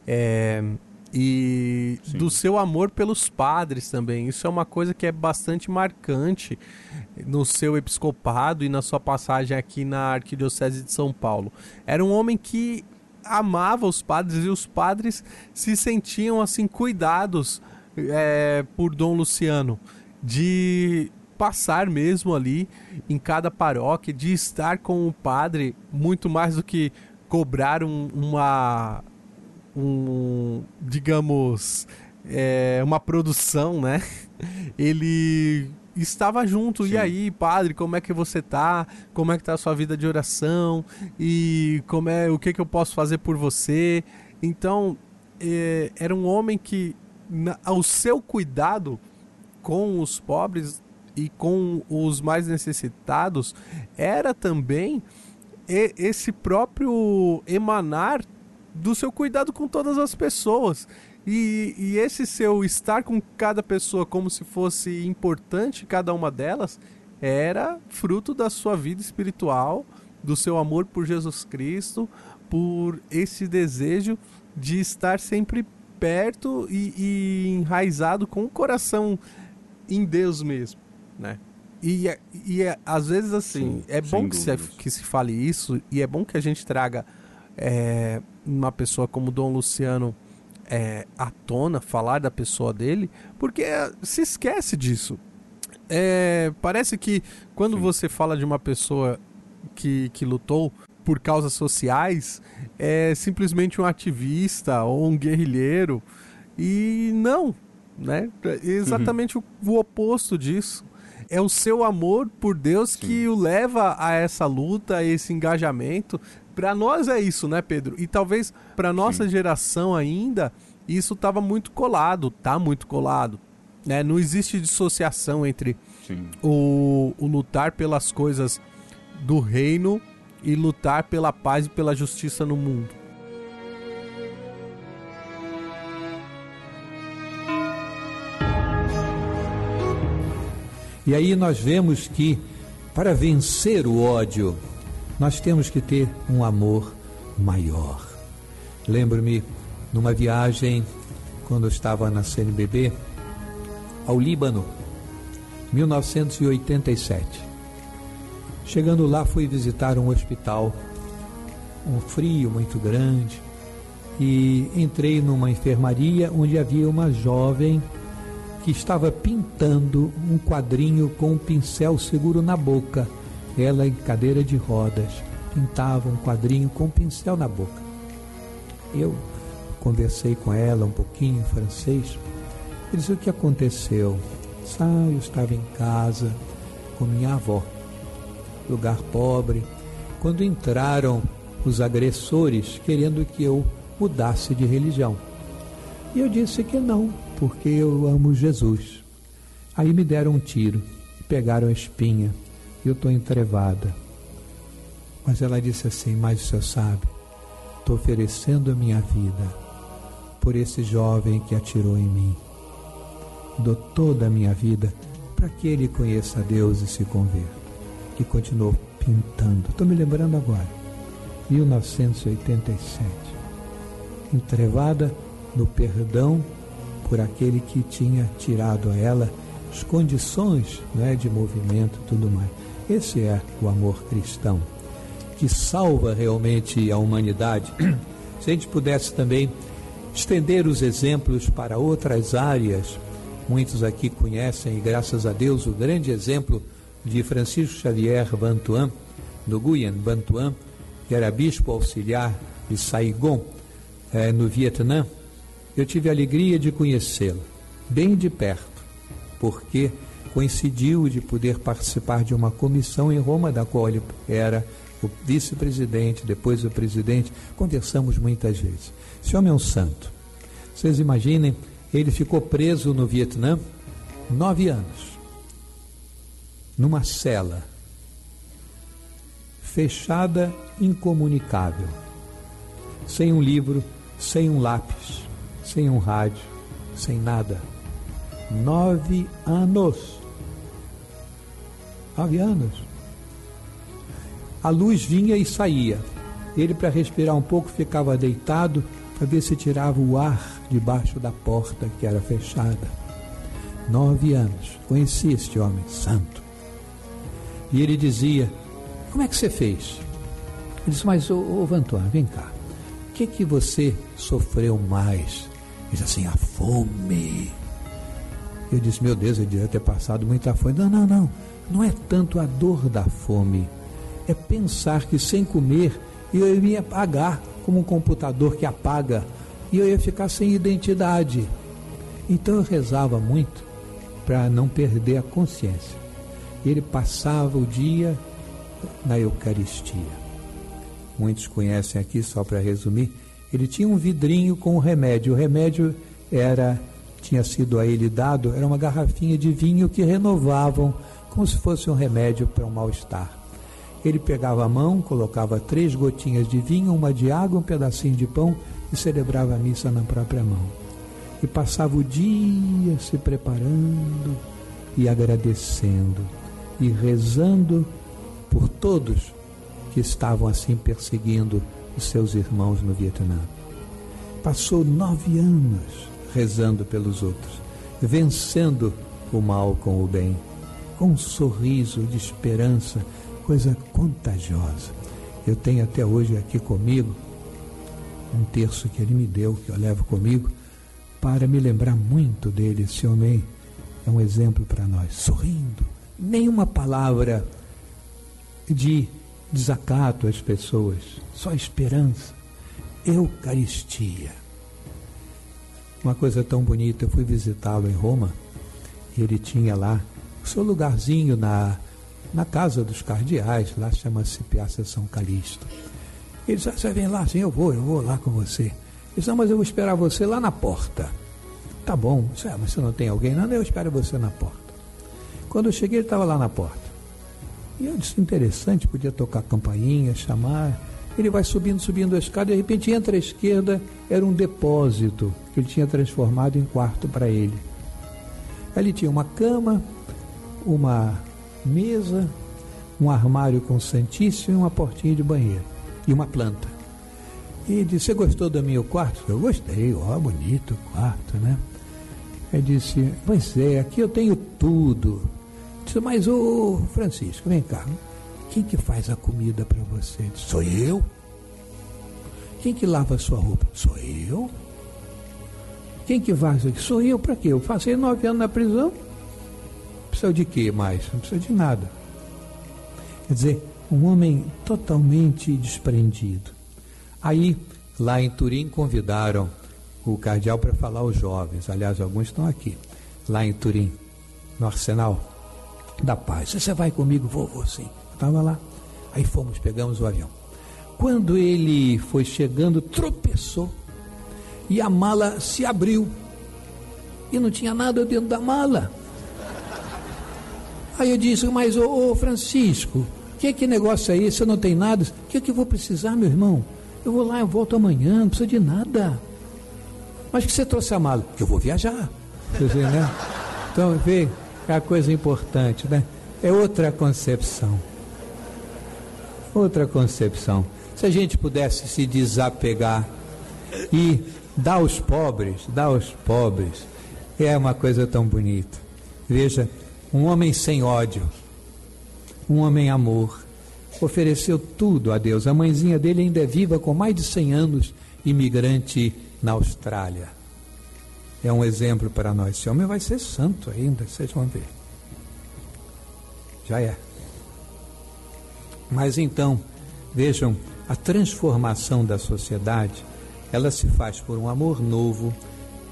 Speaker 2: É, e Sim. do seu amor pelos padres também. Isso é uma coisa que é bastante marcante no seu episcopado e na sua passagem aqui na Arquidiocese de São Paulo. Era um homem que amava os padres e os padres se sentiam assim cuidados é, por Dom Luciano de passar mesmo ali em cada paróquia, de estar com o padre muito mais do que cobrar um, uma um, digamos, é, uma produção, né? Ele estava junto. Sim. E aí, padre, como é que você tá? Como é que tá a sua vida de oração? E como é, o que que eu posso fazer por você? Então, é, era um homem que na, ao seu cuidado com os pobres e com os mais necessitados era também esse próprio emanar do seu cuidado com todas as pessoas. E, e, esse seu estar com cada pessoa como se fosse importante, cada uma delas, era fruto da sua vida espiritual, do seu amor por Jesus Cristo, por esse desejo de estar sempre perto e, e enraizado com o coração em Deus mesmo, né? E, e às vezes assim, Sim, é bom que se, que se fale isso e é bom que a gente traga é, uma pessoa como Dom Luciano é, à tona, falar da pessoa dele, porque se esquece disso. É, parece que quando Sim. você fala de uma pessoa que, que lutou por causas sociais, é simplesmente um ativista ou um guerrilheiro. E não, né? É exatamente uhum. o, o, oposto disso. É o seu amor por Deus Sim. que o leva a essa luta, a esse engajamento, para nós é isso, né, Pedro? E talvez para nossa Sim. geração ainda, isso estava muito colado, tá muito colado. Né? Não existe dissociação entre o, o lutar pelas coisas do reino e lutar pela paz e pela justiça no mundo.
Speaker 4: E aí nós vemos que para vencer o ódio, nós temos que ter um amor maior. Lembro-me numa viagem quando eu estava na CNBB ao Líbano, 1987. Chegando lá, fui visitar um hospital, um frio muito grande, e entrei numa enfermaria onde havia uma jovem que estava pintando um quadrinho com um pincel seguro na boca ela em cadeira de rodas, pintava um quadrinho com um pincel na boca. Eu conversei com ela um pouquinho em francês. Eu disse o que aconteceu. Ah, eu estava em casa com minha avó, lugar pobre, quando entraram os agressores querendo que eu mudasse de religião. E eu disse que não, porque eu amo Jesus. Aí me deram um tiro pegaram a espinha e eu estou entrevada. Mas ela disse assim: Mas o senhor sabe, estou oferecendo a minha vida por esse jovem que atirou em mim. Dou toda a minha vida para que ele conheça a Deus e se converta. E continuou pintando. Estou me lembrando agora. 1987. Entrevada no perdão por aquele que tinha tirado a ela as condições né, de movimento e tudo mais. Esse é o amor cristão, que salva realmente a humanidade. Se a gente pudesse também estender os exemplos para outras áreas, muitos aqui conhecem, e graças a Deus, o grande exemplo de Francisco Xavier Bantuan, do Nguyen Bantuan, que era bispo auxiliar de Saigon, eh, no Vietnã. Eu tive a alegria de conhecê-lo, bem de perto, porque coincidiu de poder participar de uma comissão em Roma, da qual ele era o vice-presidente, depois o presidente. Conversamos muitas vezes. Esse homem é um santo. Vocês imaginem, ele ficou preso no Vietnã nove anos, numa cela, fechada, incomunicável, sem um livro, sem um lápis, sem um rádio, sem nada. Nove anos. Nove anos. A luz vinha e saía. Ele, para respirar um pouco, ficava deitado para ver se tirava o ar debaixo da porta que era fechada. Nove anos. Conheci este homem santo. E ele dizia: Como é que você fez? Ele disse: Mas, ô, ô Vantuan, vem cá. O que, que você sofreu mais? Disse assim: A fome. Eu disse: Meu Deus, eu devia ter passado muita fome. Não, não, não. Não é tanto a dor da fome. É pensar que sem comer eu ia apagar como um computador que apaga e eu ia ficar sem identidade. Então eu rezava muito para não perder a consciência. Ele passava o dia na Eucaristia. Muitos conhecem aqui, só para resumir, ele tinha um vidrinho com o remédio. O remédio era tinha sido a ele dado, era uma garrafinha de vinho que renovavam como se fosse um remédio para um mal-estar. Ele pegava a mão, colocava três gotinhas de vinho, uma de água, um pedacinho de pão e celebrava a missa na própria mão. E passava o dia se preparando e agradecendo e rezando por todos que estavam assim perseguindo os seus irmãos no Vietnã. Passou nove anos rezando pelos outros, vencendo o mal com o bem, com um sorriso de esperança, coisa contagiosa. Eu tenho até hoje aqui comigo um terço que ele me deu, que eu levo comigo, para me lembrar muito dele. Esse homem é um exemplo para nós, sorrindo, nenhuma palavra de desacato às pessoas, só esperança, Eucaristia. Uma coisa tão bonita, eu fui visitá-lo em Roma e ele tinha lá o seu lugarzinho na, na casa dos cardeais, lá chama-se Piazza São Calixto. Ele disse, ah, você vem lá? Sim, eu vou, eu vou lá com você. Ele disse, não, mas eu vou esperar você lá na porta. Tá bom, disse, ah, mas você não tem alguém? Não, eu espero você na porta. Quando eu cheguei, ele estava lá na porta. E eu disse, interessante, podia tocar campainha, chamar. Ele vai subindo, subindo a escada, de repente entra à esquerda, era um depósito que ele tinha transformado em quarto para ele. Ali tinha uma cama, uma mesa, um armário com santíssimo e uma portinha de banheiro e uma planta. E disse, você gostou do meu quarto? Eu gostei, ó, bonito quarto, né? Ele disse, pois é, aqui eu tenho tudo. Disse, mas ô Francisco, vem cá, quem que faz a comida para você? Disse, Sou eu. Quem que lava a sua roupa? Sou eu. Quem que faz aqui? Sou eu. Para quê? Eu passei nove anos na prisão. Precisa de quê mais? Não precisa de nada. Quer dizer, um homem totalmente desprendido. Aí, lá em Turim, convidaram o cardeal para falar aos jovens. Aliás, alguns estão aqui, lá em Turim, no Arsenal da Paz. Você vai comigo? Vou sim. Estava lá. Aí fomos, pegamos o avião. Quando ele foi chegando, tropeçou e a mala se abriu. E não tinha nada dentro da mala. Aí eu disse, mas ô, ô Francisco, que que negócio é esse? Eu não tenho nada. O que que eu vou precisar, meu irmão? Eu vou lá, eu volto amanhã, não precisa de nada. Mas que você trouxe a mala? Que eu vou viajar. Dizer, né? Então, vê, é a coisa importante, né? É outra concepção. Outra concepção. Se a gente pudesse se desapegar e dar aos pobres, dar aos pobres, é uma coisa tão bonita. Veja, um homem sem ódio, um homem amor, ofereceu tudo a Deus. A mãezinha dele ainda é viva com mais de 100 anos, imigrante na Austrália. É um exemplo para nós. Esse homem vai ser santo ainda, vocês vão ver. Já é. Mas então, vejam, a transformação da sociedade, ela se faz por um amor novo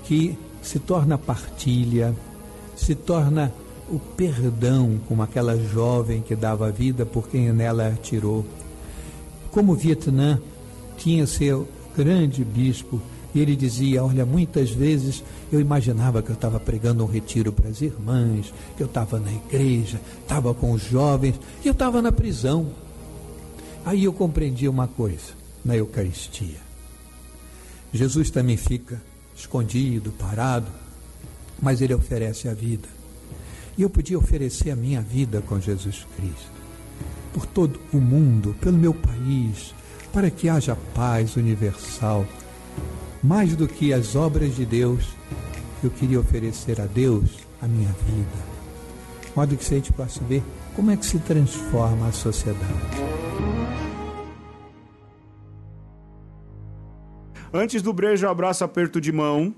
Speaker 4: que se torna partilha, se torna o perdão, como aquela jovem que dava vida por quem nela atirou. Como o Vietnã tinha seu grande bispo, e ele dizia: Olha, muitas vezes eu imaginava que eu estava pregando um retiro para as irmãs, que eu estava na igreja, estava com os jovens, e eu estava na prisão. Aí eu compreendi uma coisa na Eucaristia. Jesus também fica escondido, parado, mas ele oferece a vida. E eu podia oferecer a minha vida com Jesus Cristo, por todo o mundo, pelo meu país, para que haja paz universal. Mais do que as obras de Deus, eu queria oferecer a Deus a minha vida. De modo que a gente possa ver como é que se transforma a sociedade.
Speaker 1: Antes do brejo, abraço, aperto de mão.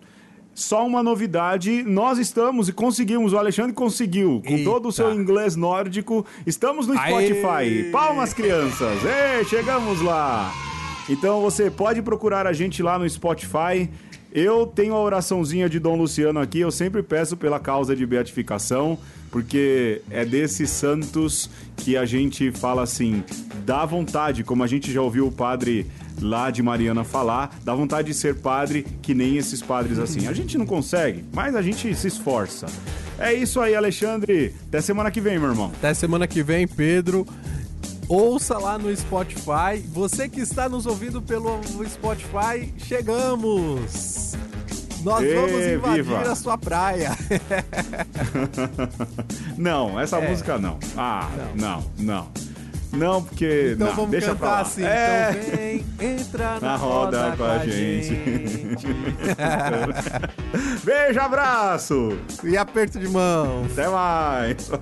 Speaker 1: Só uma novidade, nós estamos e conseguimos, o Alexandre conseguiu, com
Speaker 2: Eita.
Speaker 1: todo o seu inglês nórdico, estamos no
Speaker 2: Aê!
Speaker 1: Spotify. Palmas, crianças! Ei, chegamos lá! Então você pode procurar a gente lá no Spotify. Eu tenho a oraçãozinha de Dom Luciano aqui, eu sempre peço pela causa de beatificação, porque é desses santos que a gente fala assim, dá vontade, como a gente já ouviu o padre lá de Mariana falar, dá vontade de ser padre que nem esses padres assim. A gente não consegue, mas a gente se esforça. É isso aí, Alexandre. Até semana que vem, meu irmão.
Speaker 2: Até semana que vem, Pedro. Ouça lá no Spotify. Você que está nos ouvindo pelo Spotify, chegamos! Nós
Speaker 1: Ê,
Speaker 2: vamos invadir
Speaker 1: viva.
Speaker 2: a sua praia.
Speaker 1: não, essa
Speaker 2: É.
Speaker 1: música não. Ah, não, não. Não, porque.
Speaker 2: Então
Speaker 1: não,
Speaker 2: vamos
Speaker 1: deixa pra lá.
Speaker 2: cantar assim.
Speaker 1: É.
Speaker 2: Então vem, entra na,
Speaker 1: Na roda com a gente. Beijo, abraço.
Speaker 2: e aperto de mão.
Speaker 1: Até mais.